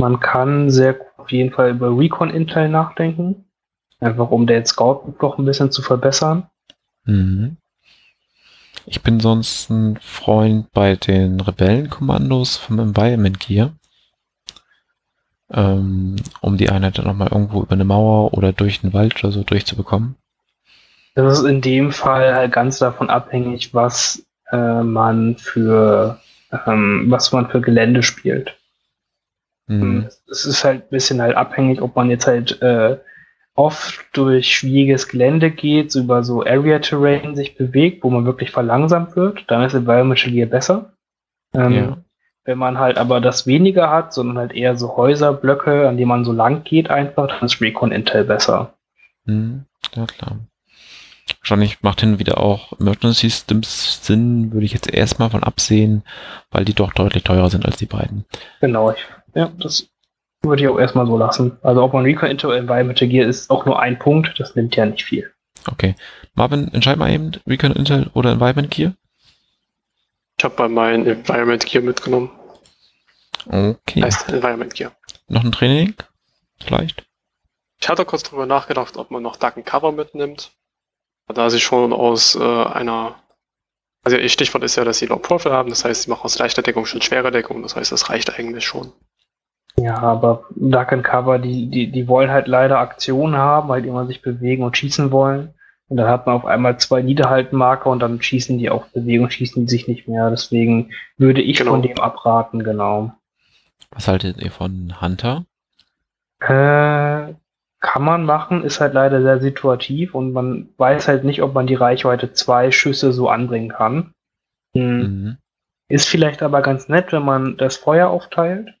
man kann sehr auf jeden Fall über Recon Intel nachdenken. Einfach um der Scout noch ein bisschen zu verbessern. Mhm. Ich bin sonst ein Freund bei den Rebellenkommandos vom Environment Gear. Ähm, um die Einheit dann nochmal irgendwo über eine Mauer oder durch den Wald oder so durchzubekommen. Das ist in dem Fall halt ganz davon abhängig, was äh, man für ähm, was man für Gelände spielt. Mhm. Es ist halt ein bisschen halt abhängig, ob man jetzt halt äh, oft durch schwieriges Gelände geht, über so Area Terrain sich bewegt, wo man wirklich verlangsamt wird, dann ist Environmental Gear besser. Ähm, Ja. Wenn man halt aber das weniger hat, sondern halt eher so Häuserblöcke, an denen man so lang geht einfach, dann ist Recon Intel besser. Mhm. Ja, klar. Wahrscheinlich macht hin wieder auch Emergency Systems Sinn, würde ich jetzt erstmal von absehen, weil die doch deutlich teurer sind als die beiden. Genau, ja, das würde ich auch erstmal so lassen. Also ob man Recon Intel oder Environmental Gear ist auch nur ein Punkt, das nimmt ja nicht viel. Okay. Marvin, entscheid mal eben, Recon Intel oder Environment Gear? Ich habe bei meinem Environment Gear mitgenommen. Okay. Heißt Environment Gear. Noch ein Training? Vielleicht? Ich hatte kurz drüber nachgedacht, ob man noch Duck and Cover mitnimmt. Da sie schon aus äh, einer. Also ihr Stichwort ist ja, dass sie Low Profile haben, das heißt, sie machen aus leichter Deckung schon schwere Deckung, das heißt, das reicht eigentlich schon. Ja, aber Duck and Cover, die, die, die wollen halt leider Aktionen haben, halt immer sich bewegen und schießen wollen. Und dann hat man auf einmal zwei Niederhaltenmarker und dann schießen die auf Bewegung, schießen die sich nicht mehr. Deswegen würde ich Genau. von dem abraten, genau. Was haltet ihr von Hunter? Äh, kann man machen, ist halt leider sehr situativ und man weiß halt nicht, ob man die Reichweite zwei Schüsse so anbringen kann. Hm. Mhm. Ist vielleicht aber ganz nett, wenn man das Feuer aufteilt.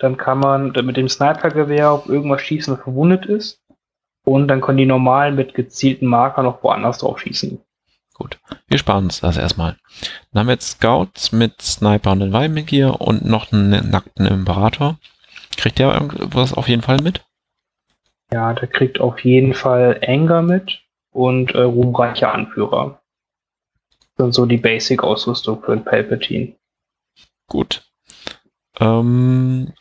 Dann kann man mit dem Snipergewehr auf irgendwas schießen, was verwundet ist. Und dann können die normalen mit gezielten Marker noch woanders drauf schießen. Gut. Wir sparen uns das erstmal. Dann haben wir jetzt Scouts mit Sniper und Environment Gear und noch einen nackten Imperator. Kriegt der irgendwas auf jeden Fall mit? Ja, der kriegt auf jeden Fall Anger mit und äh, ruhmreiche Anführer. Das sind so die Basic-Ausrüstung für einen Palpatine. Gut. Ähm,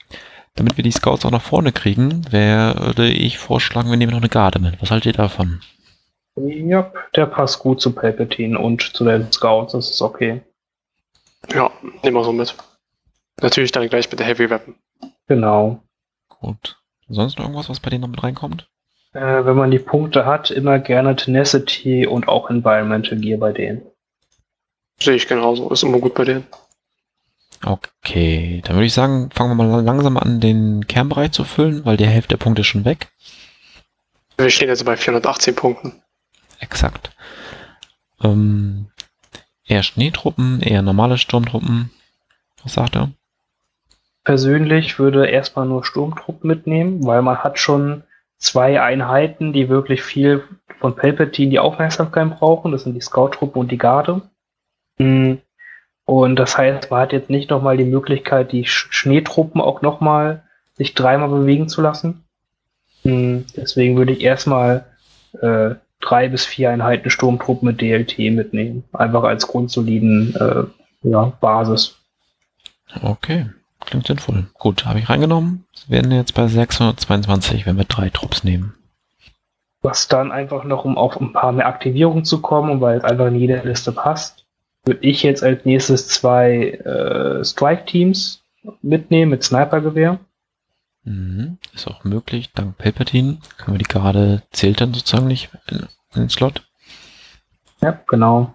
damit wir die Scouts auch nach vorne kriegen, würde ich vorschlagen, wir nehmen noch eine Garde mit. Was haltet ihr davon? Ja, der passt gut zu Palpatine und zu den Scouts, das ist okay. Ja, nehmen wir so mit. Natürlich dann gleich mit der Heavy Weapon. Genau. Gut. Sonst noch irgendwas, was bei denen noch mit reinkommt? Äh, wenn man die Punkte hat, immer gerne Tenacity und auch Environmental Gear bei denen. Sehe ich genauso. Ist immer gut bei denen. Okay, dann würde ich sagen, fangen wir mal langsam an, den Kernbereich zu füllen, weil die Hälfte der Punkte ist schon weg. Wir stehen jetzt bei 418 Punkten. Exakt. Ähm, eher Schneetruppen, eher normale Sturmtruppen. Was sagt er? Persönlich würde erstmal nur Sturmtruppen mitnehmen, weil man hat schon zwei Einheiten, die wirklich viel von Palpatine die Aufmerksamkeit brauchen. Das sind die Scout-Truppe und die Garde. Mm. Und das heißt, man hat jetzt nicht nochmal die Möglichkeit, die Sch Schneetruppen auch nochmal sich dreimal bewegen zu lassen. Mm, Deswegen würde ich erstmal äh, drei bis vier Einheiten Sturmtruppen mit DLT mitnehmen. Einfach als grundsoliden äh, ja, Basis. Okay, klingt sinnvoll. Gut, habe ich reingenommen. Wir werden jetzt bei 622, wenn wir drei Trupps nehmen. Was dann einfach noch, um auf ein paar mehr Aktivierungen zu kommen, und weil es einfach in jeder Liste passt, würde ich jetzt als nächstes zwei äh, Strike-Teams mitnehmen mit Snipergewehr. Mhm. Ist auch möglich, dank Palpatine. Können wir die gerade, zählt dann sozusagen nicht in, in den Slot. Ja, genau.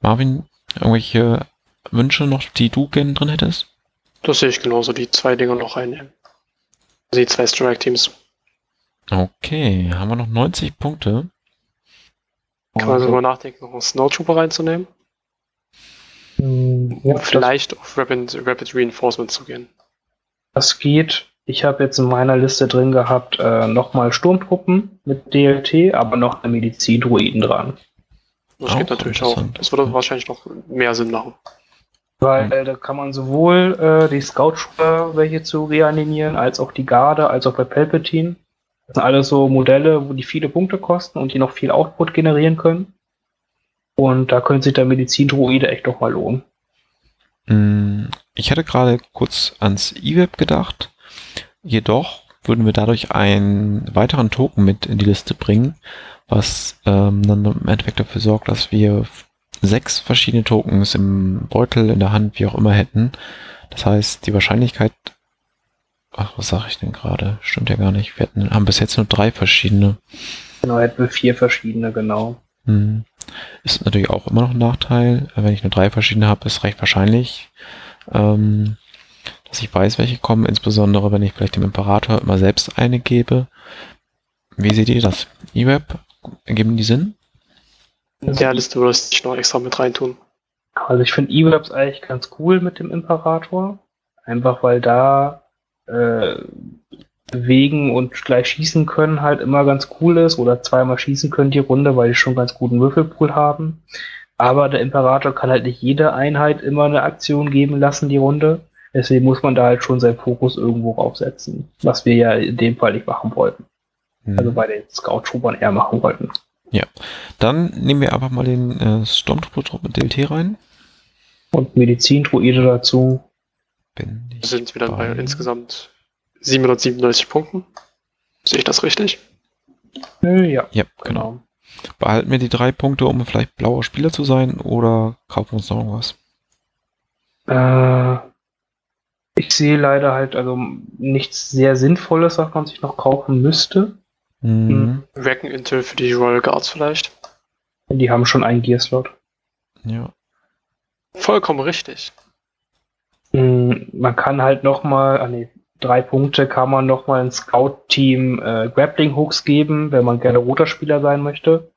Marvin, irgendwelche Wünsche noch, die du gerne drin hättest? Das sehe ich genauso, die zwei Dinger noch reinnehmen. Also die zwei Strike-Teams. Okay, haben wir noch 90 Punkte. Kann man darüber nachdenken, noch einen Snowtrooper reinzunehmen? Mm, ja, vielleicht auf Rapid, Rapid Reinforcement zu gehen. das, geht. Ich habe jetzt in meiner Liste drin gehabt, äh, nochmal Sturmtruppen mit DLT, aber noch eine Medizindruiden dran. Das Auch geht natürlich auch. Das würde wahrscheinlich noch mehr Sinn machen. Weil Hm. äh, da kann man sowohl äh, die Scout-Trooper welche zu reanimieren, als auch die Garde, als auch bei Palpatine. Das sind alles so Modelle, wo die viele Punkte kosten und die noch viel Output generieren können. Und da könnte sich der Medizindruide echt doch mal lohnen. Mm, Ich hatte gerade kurz ans E-Web gedacht. Jedoch würden wir dadurch einen weiteren Token mit in die Liste bringen, was ähm, dann im Endeffekt dafür sorgt, dass wir sechs verschiedene Tokens im Beutel, in der Hand, wie auch immer hätten. Das heißt, die Wahrscheinlichkeit, ach, was sage ich denn gerade? Stimmt ja gar nicht. Wir hatten, haben bis jetzt nur drei verschiedene. Genau, hätten wir vier verschiedene, genau. Hm. Ist natürlich auch immer noch ein Nachteil. Wenn ich nur drei verschiedene habe, ist recht wahrscheinlich, ähm, dass ich weiß, welche kommen, insbesondere wenn ich vielleicht dem Imperator immer selbst eine gebe. Wie seht ihr das? E-Web, geben die Sinn? In der Liste würde ich dich noch extra mit reintun. Also ich finde E-Webs eigentlich ganz cool mit dem Imperator. Einfach weil da äh, bewegen und gleich schießen können halt immer ganz cool ist. Oder zweimal schießen können die Runde, weil die schon ganz guten Würfelpool haben. Aber der Imperator kann halt nicht jede Einheit immer eine Aktion geben lassen, die Runde. Deswegen muss man da halt schon seinen Fokus irgendwo raufsetzen. Was wir ja in dem Fall nicht machen wollten. Hm. Also bei den Scout-Troopern eher machen wollten. Dann nehmen wir einfach mal den äh, Stormtrooper mit DLT rein. Und Medizin-Druide dazu. Bin ich Wir sind wieder bei bei- insgesamt 797 Punkten. Sehe ich das richtig? Äh, ja, Ja, genau. Behalten wir die drei Punkte, um vielleicht blauer Spieler zu sein oder kaufen wir uns noch irgendwas? Äh, ich sehe leider halt also nichts sehr Sinnvolles, was man sich noch kaufen müsste. Mhm. Wrecken Intel für die Royal Guards vielleicht. Die haben schon einen Gear-Slot. Ja. Vollkommen richtig. Mm, Man kann halt nochmal, ah nee, drei Punkte kann man nochmal ein Scout-Team äh, Grappling-Hooks geben, wenn man gerne roter Spieler sein möchte.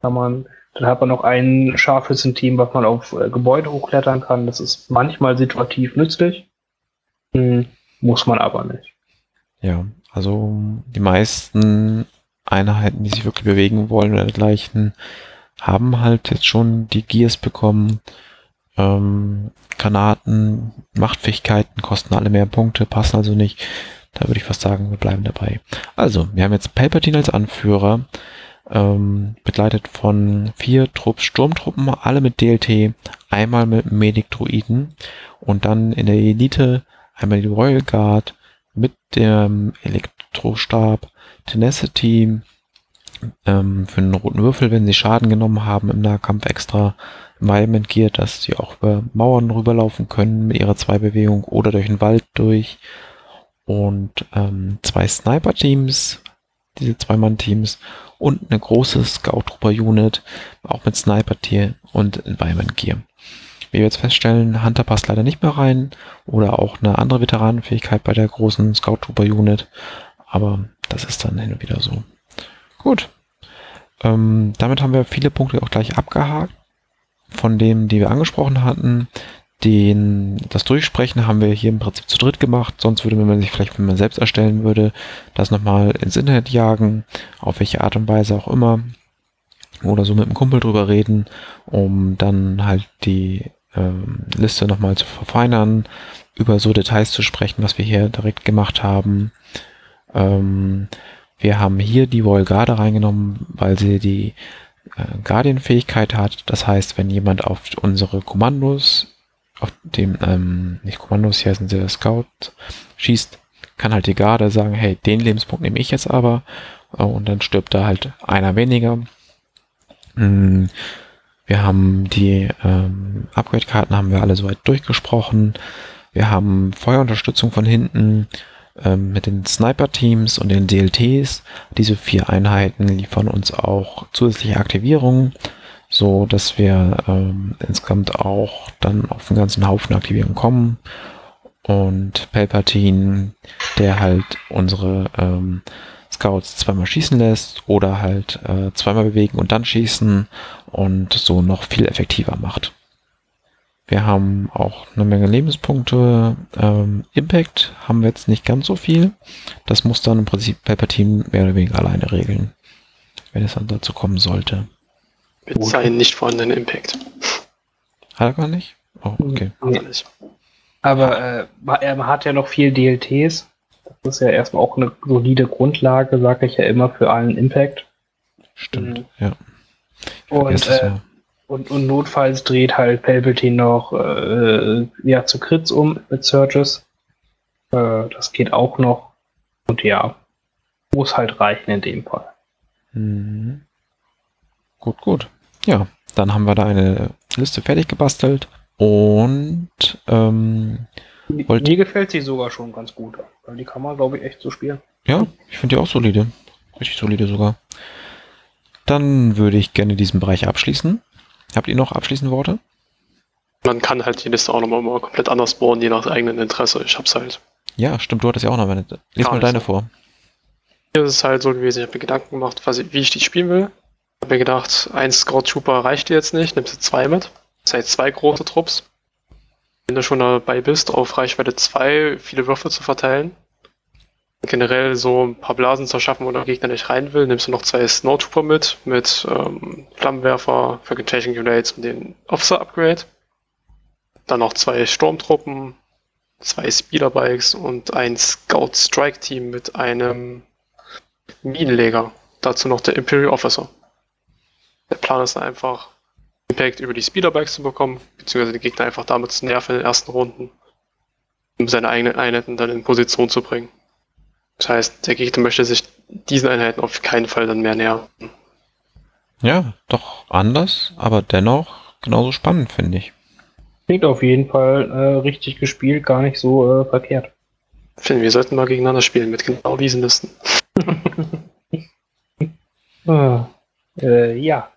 Kann man, dann hat man noch ein Scharfschützen-Team, was man auf äh, Gebäude hochklettern kann. Das ist manchmal situativ nützlich. Hm, muss man aber nicht. Ja, also die meisten Einheiten, die sich wirklich bewegen wollen oder dergleichen, haben halt jetzt schon die Gears bekommen. Ähm, Granaten, Machtfähigkeiten kosten alle mehr Punkte, passen also nicht. Da würde ich fast sagen, wir bleiben dabei. Also, wir haben jetzt Palpatine als Anführer, ähm, begleitet von vier Trupps Sturmtruppen, alle mit DLT, einmal mit Medic-Druiden und dann in der Elite einmal die Royal Guard mit dem Elektrostab, Tenacity, ähm, für einen roten Würfel, wenn sie Schaden genommen haben im Nahkampf extra Environment Gear, dass sie auch über Mauern rüberlaufen können mit ihrer Zwei-Bewegung oder durch den Wald durch. Und ähm, zwei Sniper-Teams, diese Zwei-Mann-Teams und eine große Scout-Trooper-Unit, auch mit Sniper-Tier und Environment Gear. Wie wir jetzt feststellen, Hunter passt leider nicht mehr rein oder auch eine andere Veteranenfähigkeit bei der großen Scout Trooper Unit, aber das ist dann hin und wieder so. Gut. Ähm, damit haben wir viele Punkte auch gleich abgehakt. Von denen, die wir angesprochen hatten, den, das Durchsprechen haben wir hier im Prinzip zu dritt gemacht. Sonst würde man sich vielleicht, wenn man selbst erstellen würde, das nochmal ins Internet jagen, auf welche Art und Weise auch immer. Oder so mit einem Kumpel drüber reden, um dann halt die ähm, Liste nochmal zu verfeinern, über so Details zu sprechen, was wir hier direkt gemacht haben. Ähm, wir haben hier die Royal Garde reingenommen, weil sie die Guardian-Fähigkeit hat. Das heißt, wenn jemand auf unsere Kommandos, auf dem, ähm, nicht Kommandos, hier heißen sie Scout, schießt, kann halt die Garde sagen, hey, den Lebenspunkt nehme ich jetzt aber. Äh, und dann stirbt da halt einer weniger. Mm, Wir haben die ähm, Upgrade-Karten haben wir alle soweit durchgesprochen. Wir haben Feuerunterstützung von hinten ähm, mit den Sniper-Teams und den DLTs. Diese vier Einheiten liefern uns auch zusätzliche Aktivierungen, so dass wir ähm, insgesamt auch dann auf einen ganzen Haufen Aktivierungen kommen. Und Palpatine, der halt unsere ähm, Scouts zweimal schießen lässt oder halt äh, zweimal bewegen und dann schießen und so noch viel effektiver macht. Wir haben auch eine Menge Lebenspunkte. Ähm, Impact haben wir jetzt nicht ganz so viel. Das muss dann im Prinzip Palpatine mehr oder weniger alleine regeln, wenn es dann dazu kommen sollte. Mit seinem nicht vorhandenen Impact. Hat er gar nicht? Oh, okay. Nee. er. Aber äh, er hat ja noch viel DLTs. Das ist ja erstmal auch eine solide Grundlage, sage ich ja immer, für allen Impact. Stimmt, Mhm. ja. Und, Vergesst es äh. Und, und notfalls dreht halt Palpatine noch äh, ja, zu Crits um mit Surges. Äh, das geht auch noch. Und ja, muss halt reichen in dem Fall. Mhm. Gut, gut. Ja, dann haben wir da eine Liste fertig gebastelt und ähm, Mir gefällt sie sogar schon ganz gut. Weil die kann man, glaube ich, echt so spielen. ja, ich finde die auch solide. Richtig solide sogar. Dann würde ich gerne diesen Bereich abschließen. Habt ihr noch abschließende Worte? Man kann halt die Liste auch nochmal mal komplett anders bauen, je nach eigenem Interesse. Ich hab's halt. Ja, stimmt, du hattest ja auch noch eine. Lies Ja, mal deine vor. Hier ist es halt so gewesen, ich habe mir Gedanken gemacht, was ich, wie ich die spielen will. Habe mir gedacht, ein Scout Trooper reicht dir jetzt nicht, nimmst du zwei mit. Das heißt zwei große Trupps. Wenn du schon dabei bist, auf Reichweite 2 viele Würfe zu verteilen, generell so ein paar Blasen zu schaffen, wo der Gegner nicht rein will, nimmst du noch zwei Snow Trooper mit, mit ähm, Flammenwerfer, Fragmentation Grenades und den Officer Upgrade. Dann noch zwei Sturmtruppen, zwei Speederbikes und ein Scout Strike Team mit einem Minenleger. Dazu noch der Imperial Officer. Der Plan ist einfach, Impact über die Speederbikes zu bekommen, beziehungsweise die Gegner einfach damit zu nerven in den ersten Runden, um seine eigenen Einheiten dann in Position zu bringen. Das heißt, der Gegner möchte sich diesen Einheiten auf keinen Fall dann mehr nähern. Ja, doch anders, aber dennoch genauso spannend, finde ich. Klingt auf jeden Fall äh, richtig gespielt, gar nicht so äh, verkehrt. Finden wir sollten mal gegeneinander spielen mit genau diesen Listen. Äh, äh, ja.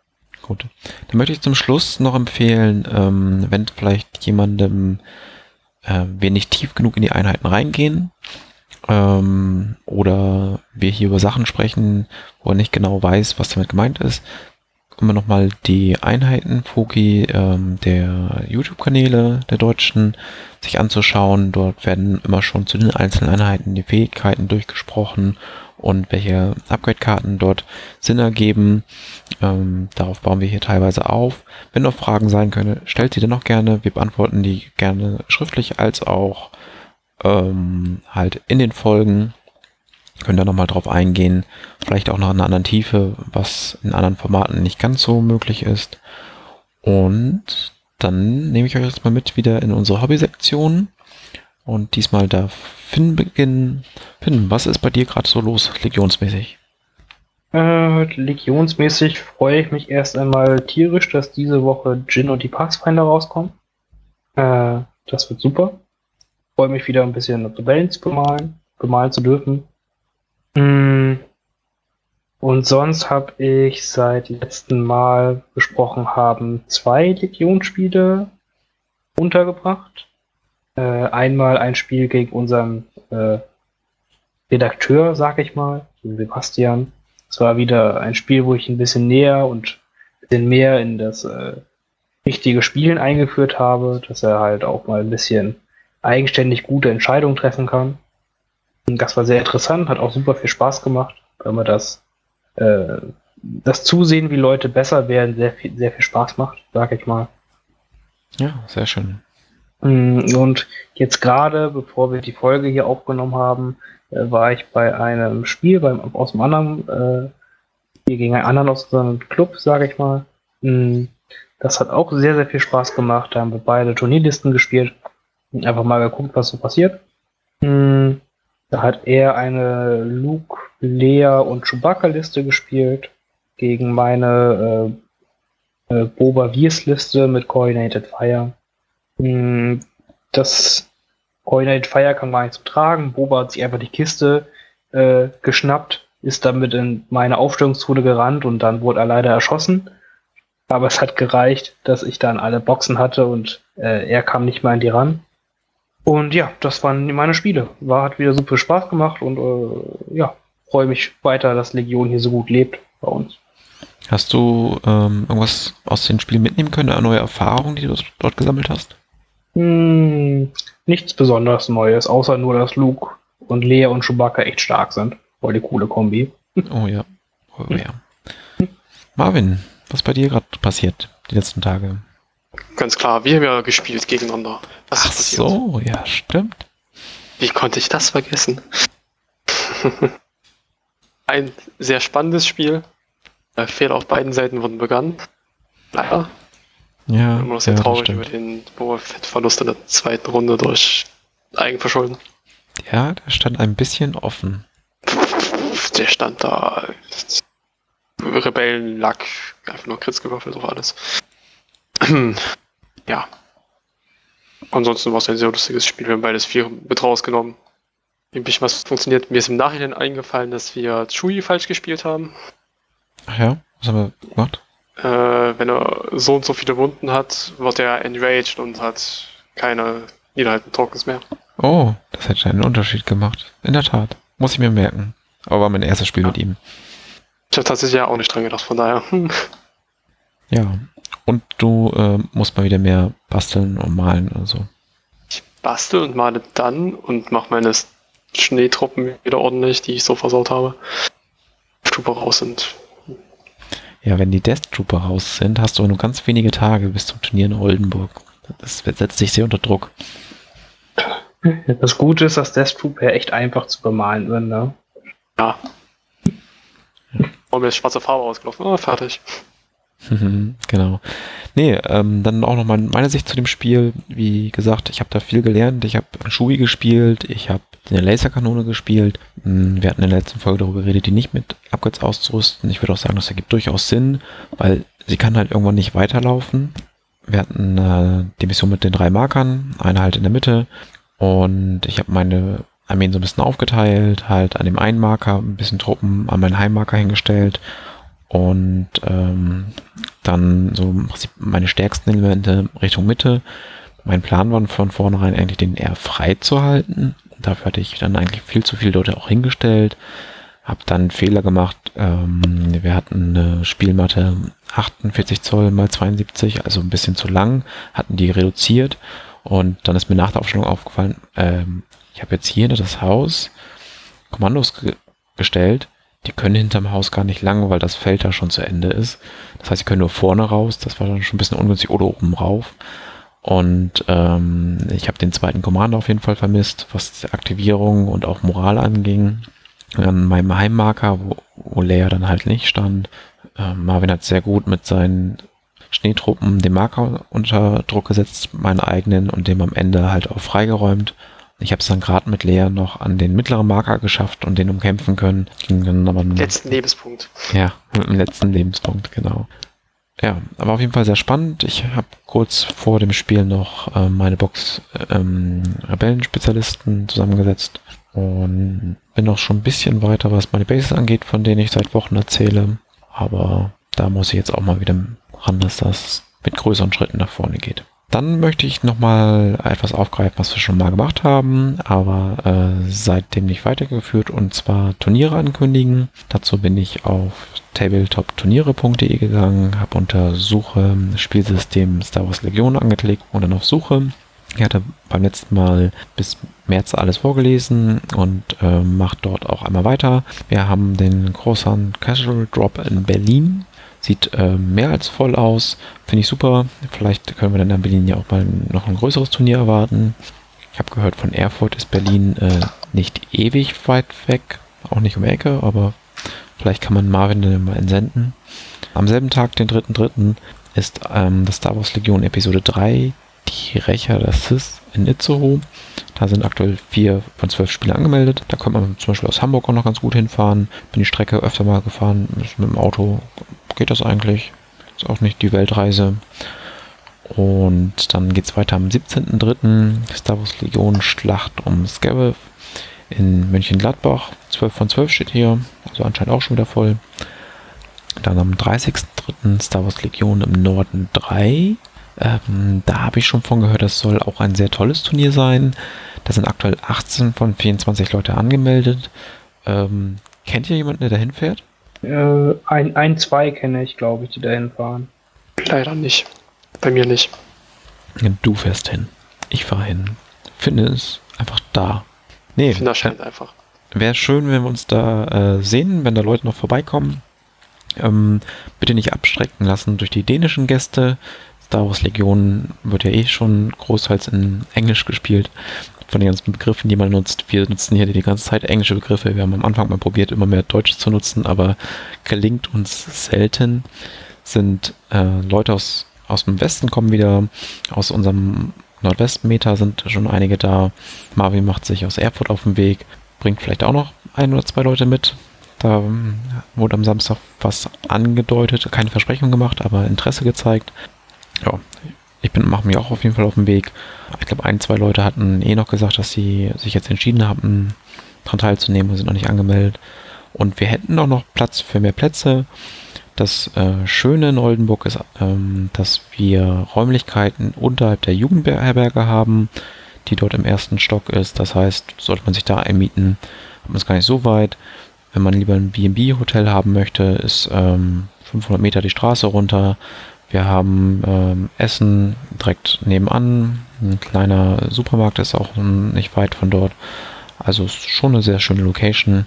Gut. Dann möchte ich zum Schluss noch empfehlen, ähm, wenn vielleicht jemandem äh, wir nicht tief genug in die Einheiten reingehen ähm, oder wir hier über Sachen sprechen, wo er nicht genau weiß, was damit gemeint ist, immer nochmal die Einheiten, Foki ähm, der YouTube-Kanäle der Deutschen sich anzuschauen. Dort werden immer schon zu den einzelnen Einheiten die Fähigkeiten durchgesprochen und welche Upgrade-Karten dort Sinn ergeben. Ähm, darauf bauen wir hier teilweise auf. Wenn noch Fragen sein können, stellt sie dennoch gerne. Wir beantworten die gerne schriftlich als auch ähm, halt in den Folgen. Können da nochmal drauf eingehen. Vielleicht auch noch in einer anderen Tiefe, was in anderen Formaten nicht ganz so möglich ist. Und dann nehme ich euch jetzt mal mit wieder in unsere Hobby-Sektion. Und diesmal darf Finn beginnen. Finn, was ist bei dir gerade so los, legionsmäßig? Äh, legionsmäßig freue ich mich erst einmal tierisch, dass diese Woche Jin und die Pathfinder rauskommen. Äh, das wird super. Freue mich wieder ein bisschen Rebellen zu bemalen, bemalen zu dürfen. Mm. Und sonst habe ich seit letztem Mal besprochen haben zwei Legionsspiele untergebracht. Äh, einmal ein Spiel gegen unseren äh, Redakteur, sag ich mal, den Sebastian. Es war wieder ein Spiel, wo ich ein bisschen näher und ein bisschen mehr in das äh, richtige Spielen eingeführt habe, dass er halt auch mal ein bisschen eigenständig gute Entscheidungen treffen kann. Und das war sehr interessant, hat auch super viel Spaß gemacht, weil man das, äh, das Zusehen, wie Leute besser werden, sehr viel, sehr viel Spaß macht, sag ich mal. Ja, sehr schön. Mm, Und jetzt gerade, bevor wir die Folge hier aufgenommen haben, äh, war ich bei einem Spiel beim, aus einem anderen, äh, Spiel gegen einen anderen aus unserem Club, sage ich mal. Mm, Das hat auch sehr, sehr viel Spaß gemacht. Da haben wir beide Turnierlisten gespielt. Einfach mal geguckt, was so passiert. Mm, Da hat er eine Luke, Lea und Chewbacca-Liste gespielt gegen meine äh, äh, Boba Wirs-Liste mit Coordinated Fire. Mm, Das Coordinated Fire kam gar nicht zum Tragen. Boba hat sich einfach die Kiste äh, geschnappt, ist damit in meine Aufstellungszone gerannt und dann wurde er leider erschossen. Aber es hat gereicht, dass ich dann alle Boxen hatte und äh, er kam nicht mehr an die ran. Und ja, das waren meine Spiele. War, hat wieder super Spaß gemacht und äh, ja, freue mich weiter, dass Legion hier so gut lebt bei uns. Hast du ähm, irgendwas aus den Spielen mitnehmen können, eine neue Erfahrung, die du dort gesammelt hast? Hm, nichts besonders Neues, außer nur, dass Luke und Lea und Chewbacca echt stark sind. Voll die coole Kombi. Oh ja. Oh ja. Marvin, was bei dir gerade passiert die letzten Tage? Ganz klar, wir haben ja gespielt gegeneinander. Was Ach so, ja, stimmt. Wie konnte ich das vergessen? Ein sehr spannendes Spiel. Fehler auf beiden Seiten wurden begangen. Leider. Ja, Immer noch sehr ja, traurig über den Boba Fett-Verlust in der zweiten Runde durch Eigenverschulden. Ja, der stand ein bisschen offen. Der stand da. Rebellenlack, einfach nur Kritz gewürfelt auf alles. ja. Ansonsten war es ein sehr lustiges Spiel. Wir haben beides vier mit rausgenommen. Ein bisschen was funktioniert. Mir ist im Nachhinein eingefallen, dass wir Chewie falsch gespielt haben. Ach ja, was haben wir gemacht? Äh, wenn er so und so viele Wunden hat, wird er enraged und hat keine niederhaltenden Tokens mehr. Oh, das hätte einen Unterschied gemacht. In der Tat. Muss ich mir merken. Aber war mein erstes Spiel Ja. mit ihm. Ich habe tatsächlich ja auch nicht dran gedacht, von daher. Ja. Und du äh, musst mal wieder mehr basteln und malen. Also. Ich bastel und male dann und mache meine Schneetruppen wieder ordentlich, die ich so versaut habe. Stufe raus sind. Ja, wenn die Death Trooper raus sind, hast du nur ganz wenige Tage bis zum Turnier in Oldenburg. Das setzt dich sehr unter Druck. Das Gute ist, dass Death Trooper echt einfach zu bemalen sind, ne? Ja. Und mir ist schwarze Farbe ausgelaufen. Ah, fertig. Mhm, genau. Nee, ähm, dann auch nochmal meine Sicht zu dem Spiel. Wie gesagt, ich habe da viel gelernt. Ich habe Shui gespielt, ich habe eine Laserkanone gespielt. Mm, Wir hatten in der letzten Folge darüber geredet, die nicht mit Upgrades auszurüsten. Ich würde auch sagen, das ergibt durchaus Sinn, weil sie kann halt irgendwann nicht weiterlaufen. Wir hatten äh, die Mission mit den drei Markern, eine halt in der Mitte. Und ich habe meine Armeen so ein bisschen aufgeteilt, halt an dem einen Marker ein bisschen Truppen an meinen Heimmarker hingestellt und ähm, dann so im Prinzip meine stärksten Elemente Richtung Mitte. Mein Plan war von vornherein eigentlich den eher frei zu halten. Dafür hatte ich dann eigentlich viel zu viele Leute auch hingestellt. Hab dann einen Fehler gemacht. Ähm, wir hatten eine Spielmatte 48 Zoll mal 72, also ein bisschen zu lang, hatten die reduziert. Und dann ist mir nach der Aufstellung aufgefallen, ähm, ich habe jetzt hier das Haus Kommandos ge gestellt, die können hinterm Haus gar nicht lang, weil das Feld da schon zu Ende ist. Das heißt, sie können nur vorne raus. Das war dann schon ein bisschen ungünstig oder oben rauf. Und ähm, ich habe den zweiten Commander auf jeden Fall vermisst, was die Aktivierung und auch Moral anging. An meinem Heimmarker, wo, wo Leia dann halt nicht stand. Ähm, Marvin hat sehr gut mit seinen Schneetruppen den Marker unter Druck gesetzt, meinen eigenen und dem am Ende halt auch freigeräumt. Ich habe es dann gerade mit Lea noch an den mittleren Marker geschafft und den umkämpfen können. Ging dann aber nur Letzten Lebenspunkt. ja, mit dem letzten Lebenspunkt, genau. Ja, aber auf jeden Fall sehr spannend. Ich habe kurz vor dem Spiel noch äh, meine Box ähm, Rebellenspezialisten zusammengesetzt und bin noch schon ein bisschen weiter, was meine Bases angeht, von denen ich seit Wochen erzähle. Aber da muss ich jetzt auch mal wieder ran, dass das mit größeren Schritten nach vorne geht. Dann möchte ich nochmal etwas aufgreifen, was wir schon mal gemacht haben, aber äh, seitdem nicht weitergeführt, und zwar Turniere ankündigen. Dazu bin ich auf tabletopturniere.de gegangen, habe unter Suche Spielsystem Star Wars Legion angeklickt und dann auf Suche. Ich hatte beim letzten Mal bis März alles vorgelesen und äh, macht dort auch einmal weiter. Wir haben den Croissant Casual Drop in Berlin. Sieht äh, mehr als voll aus. Finde ich super. Vielleicht können wir dann in Berlin ja auch mal noch ein größeres Turnier erwarten. Ich habe gehört, von Erfurt ist Berlin äh, nicht ewig weit weg. Auch nicht um Ecke, aber vielleicht kann man Marvin dann mal entsenden. Am selben Tag, den 3.3., ist ähm, das Star Wars Legion Episode 3, die Rächer der Sith in Itzehoe. Da sind aktuell vier von zwölf Spielern angemeldet. Da könnte man zum Beispiel aus Hamburg auch noch ganz gut hinfahren. Bin die Strecke öfter mal gefahren. Mit dem Auto geht das eigentlich. Ist auch nicht die Weltreise. Und dann geht es weiter am 17.03. Star Wars Legion Schlacht um Scarif in Mönchengladbach. 12 von 12 steht hier. Also anscheinend auch schon wieder voll. Dann am 30.03. Star Wars Legion im Norden 3. Ähm, da habe ich schon von gehört, das soll auch ein sehr tolles Turnier sein. Da sind aktuell 18 von 24 Leute angemeldet. Ähm, kennt ihr jemanden, der da hinfährt? Äh, ein, ein, zwei kenne ich, glaube ich, die dahin fahren. Leider nicht. Bei mir nicht. Du fährst hin. Ich fahre hin. Finde es einfach da. Nee, Ich finde das scheint einfach. wäre schön, wenn wir uns da äh, sehen, wenn da Leute noch vorbeikommen. Ähm, bitte nicht abstrecken lassen durch die dänischen Gäste. Star Wars Legion wird ja eh schon großteils in Englisch gespielt. Von den ganzen Begriffen, die man nutzt. Wir nutzen hier die ganze Zeit englische Begriffe. Wir haben am Anfang mal probiert, immer mehr Deutsches zu nutzen, aber gelingt uns selten. Sind äh, Leute aus, aus dem Westen kommen wieder, aus unserem Nordwestmeter sind schon einige da. Marvin macht sich aus Erfurt auf den Weg, bringt vielleicht auch noch ein oder zwei Leute mit. Da ähm, wurde am Samstag was angedeutet, keine Versprechung gemacht, aber Interesse gezeigt. Ja, ich mache mich auch auf jeden Fall auf den Weg. Ich glaube, ein, zwei Leute hatten eh noch gesagt, dass sie sich jetzt entschieden haben, daran teilzunehmen und sind noch nicht angemeldet. Und wir hätten auch noch Platz für mehr Plätze. Das äh, Schöne in Oldenburg ist, ähm, dass wir Räumlichkeiten unterhalb der Jugendherberge haben, die dort im ersten Stock ist. Das heißt, sollte man sich da einmieten, hat man es gar nicht so weit. Wenn man lieber ein B&B-Hotel haben möchte, ist ähm, 500 Meter die Straße runter. Wir haben ähm, Essen direkt nebenan. Ein kleiner Supermarkt ist auch nicht weit von dort. Also ist schon eine sehr schöne Location.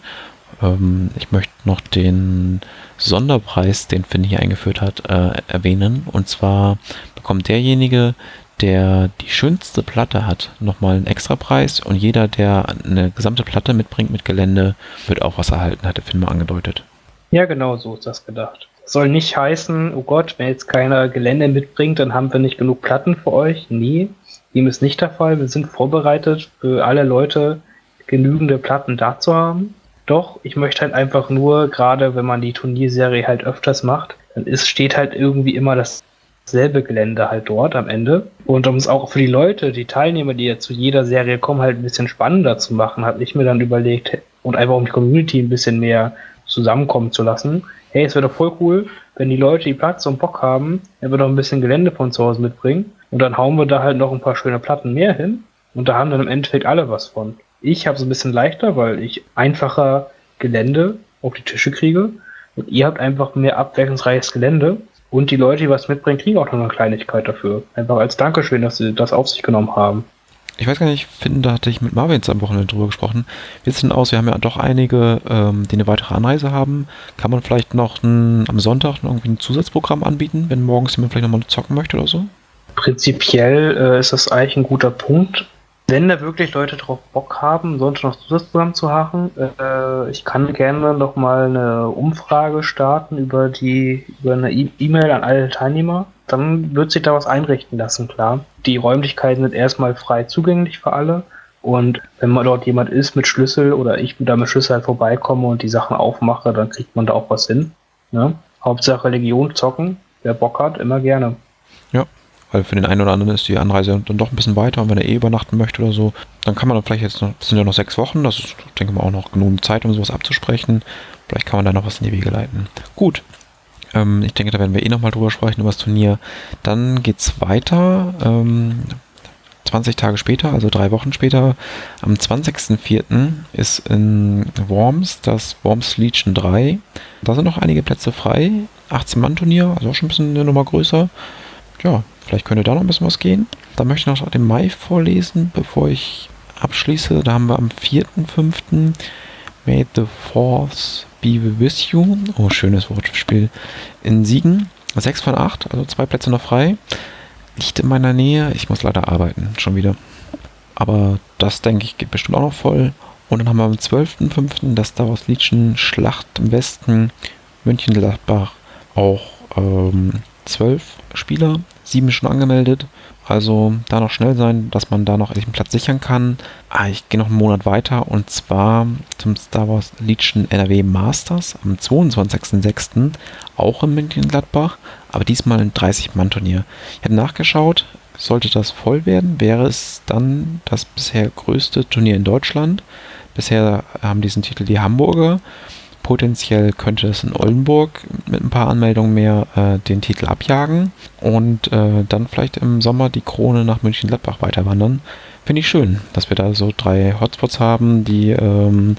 Ähm, ich möchte noch den Sonderpreis, den Finn hier eingeführt hat, äh, erwähnen. Und zwar bekommt derjenige, der die schönste Platte hat, nochmal einen extra Preis. Und jeder, der eine gesamte Platte mitbringt mit Gelände, wird auch was erhalten, hat der Finn mal angedeutet. Ja, genau so ist das gedacht. Soll nicht heißen, oh Gott, wenn jetzt keiner Gelände mitbringt, dann haben wir nicht genug Platten für euch. Nee, dem ist nicht der Fall. Wir sind vorbereitet, für alle Leute genügende Platten da zu haben. Doch, ich möchte halt einfach nur, gerade wenn man die Turnierserie halt öfters macht, dann ist, steht halt irgendwie immer dasselbe Gelände halt dort am Ende. Und um es auch für die Leute, die Teilnehmer, die ja zu jeder Serie kommen, halt ein bisschen spannender zu machen, habe ich mir dann überlegt, und einfach um die Community ein bisschen mehr zusammenkommen zu lassen, hey, es wäre doch voll cool, wenn die Leute, die Platz und Bock haben, wir doch ein bisschen Gelände von zu Hause mitbringen. Und dann hauen wir da halt noch ein paar schöne Platten mehr hin. Und da haben dann im Endeffekt alle was von. Ich habe es ein bisschen leichter, weil ich einfacher Gelände auf die Tische kriege. Und ihr habt einfach mehr abwechslungsreiches Gelände. Und die Leute, die was mitbringen, kriegen auch noch eine Kleinigkeit dafür. Einfach als Dankeschön, dass sie das auf sich genommen haben. Ich weiß gar nicht, Finn, da hatte ich mit Marvin jetzt am Wochenende drüber gesprochen. Wie sieht es denn aus? Wir haben ja doch einige, ähm, die eine weitere Anreise haben. Kann man vielleicht noch ein, am Sonntag noch irgendwie ein Zusatzprogramm anbieten, wenn morgens jemand vielleicht nochmal zocken möchte oder so? Prinzipiell äh, ist das eigentlich ein guter Punkt. Wenn da wirklich Leute drauf Bock haben, sollte noch Zusatzprogramm zu haben. Äh, ich kann gerne noch mal eine Umfrage starten über die über eine E- E-Mail an alle Teilnehmer. Dann wird sich da was einrichten lassen, klar. Die Räumlichkeiten sind erstmal frei zugänglich für alle. Und wenn mal dort jemand ist mit Schlüssel oder ich da mit Schlüssel halt vorbeikomme und die Sachen aufmache, dann kriegt man da auch was hin. Ne? Hauptsache Legion zocken. Wer Bock hat, immer gerne. Weil für den einen oder anderen ist die Anreise dann doch ein bisschen weiter und wenn er eh übernachten möchte oder so, dann kann man dann vielleicht jetzt noch, das sind ja noch sechs Wochen, das ist, denke ich mal, auch noch genug Zeit, um sowas abzusprechen. Vielleicht kann man da noch was in die Wege leiten. Gut. Ähm, ich denke, da werden wir eh nochmal drüber sprechen, über das Turnier. Dann geht's weiter. Ähm, 20 Tage später, also drei Wochen später, am 20.04. ist in Worms das Worms Legion 3. Da sind noch einige Plätze frei. 18-Mann-Turnier, also auch schon ein bisschen eine Nummer größer. Ja, vielleicht könnte da noch ein bisschen was gehen. Da möchte ich noch den Mai vorlesen, bevor ich abschließe. Da haben wir am 4.05. May the Force be with you. Oh, schönes Wortspiel. In Siegen. 6 von 8, also zwei Plätze noch frei. Nicht in meiner Nähe. Ich muss leider arbeiten, schon wieder. Aber das, denke ich, geht bestimmt auch noch voll. Und dann haben wir am 12.05. das Star Wars Legion Schlacht im Westen. München-Gladbach. Auch ähm, 12 Spieler. Sieben schon angemeldet. Also da noch schnell sein, dass man da noch einen Platz sichern kann. Ah, ich gehe noch einen Monat weiter und zwar zum Star Wars Legion NRW Masters am 22.06. auch in München-Gladbach, aber diesmal ein 30-Mann-Turnier. Ich habe nachgeschaut, sollte das voll werden, wäre es dann das bisher größte Turnier in Deutschland. Bisher haben diesen Titel die Hamburger. Potenziell könnte es in Oldenburg mit ein paar Anmeldungen mehr äh, den Titel abjagen und äh, dann vielleicht im Sommer die Krone nach München-Gladbach weiterwandern. Finde ich schön, dass wir da so drei Hotspots haben, die ähm,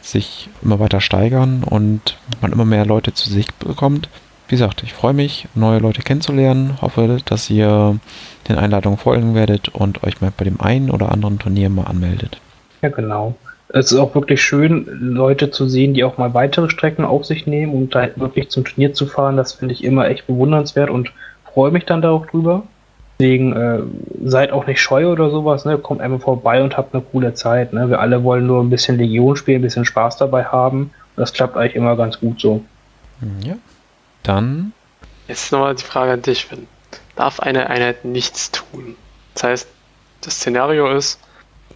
sich immer weiter steigern und man immer mehr Leute zu sich bekommt. wie gesagt, ich freue mich, neue Leute kennenzulernen. Hoffe, dass ihr den Einladungen folgen werdet und euch mal bei dem einen oder anderen Turnier mal anmeldet. Ja, genau. Es ist auch wirklich schön, Leute zu sehen, die auch mal weitere Strecken auf sich nehmen und da wirklich zum Turnier zu fahren. Das finde ich immer echt bewundernswert und freue mich dann da auch drüber. Deswegen äh, seid auch nicht scheu oder sowas, ne? Kommt einfach vorbei und habt eine coole Zeit. Ne? Wir alle wollen nur ein bisschen Legion spielen, ein bisschen Spaß dabei haben. Das klappt eigentlich immer ganz gut so. Ja. Dann. Jetzt nochmal die Frage an dich, Finn. Darf eine Einheit nichts tun? Das heißt, das Szenario ist,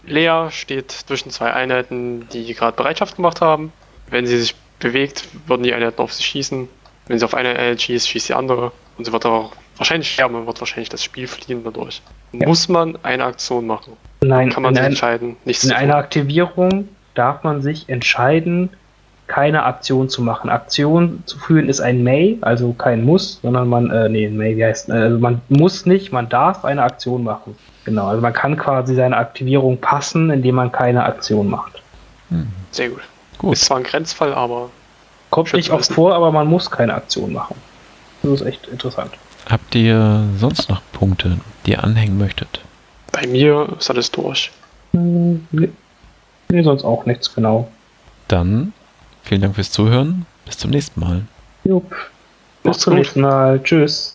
Lea steht zwischen zwei Einheiten, die gerade Bereitschaft gemacht haben. Wenn sie sich bewegt, würden die Einheiten auf sie schießen. Wenn sie auf eine Einheit schießt, schießt die andere. Und sie wird auch wahrscheinlich sterben und wird wahrscheinlich das Spiel fliehen dadurch. Ja. Muss man eine Aktion machen? Nein, Kann man sich ein, entscheiden, nichts in einer Aktivierung darf man sich entscheiden, keine Aktion zu machen. Aktion zu führen ist ein May, also kein Muss, sondern man, äh, nee, May, wie heißt, äh, also man muss nicht, man darf eine Aktion machen. Genau, also man kann quasi seine Aktivierung passen, indem man keine Aktion macht. Hm, Sehr gut. gut. Ist zwar ein Grenzfall, aber Kommt nicht oft vor, aber man muss keine Aktion machen. Das ist echt interessant. Habt ihr sonst noch Punkte, die ihr anhängen möchtet? bei mir ist alles durch. Hm, Nee, nee, sonst auch nichts, genau. Dann vielen Dank fürs Zuhören. Bis zum nächsten Mal. Jupp. Bis Macht's zum gut. nächsten Mal. Tschüss.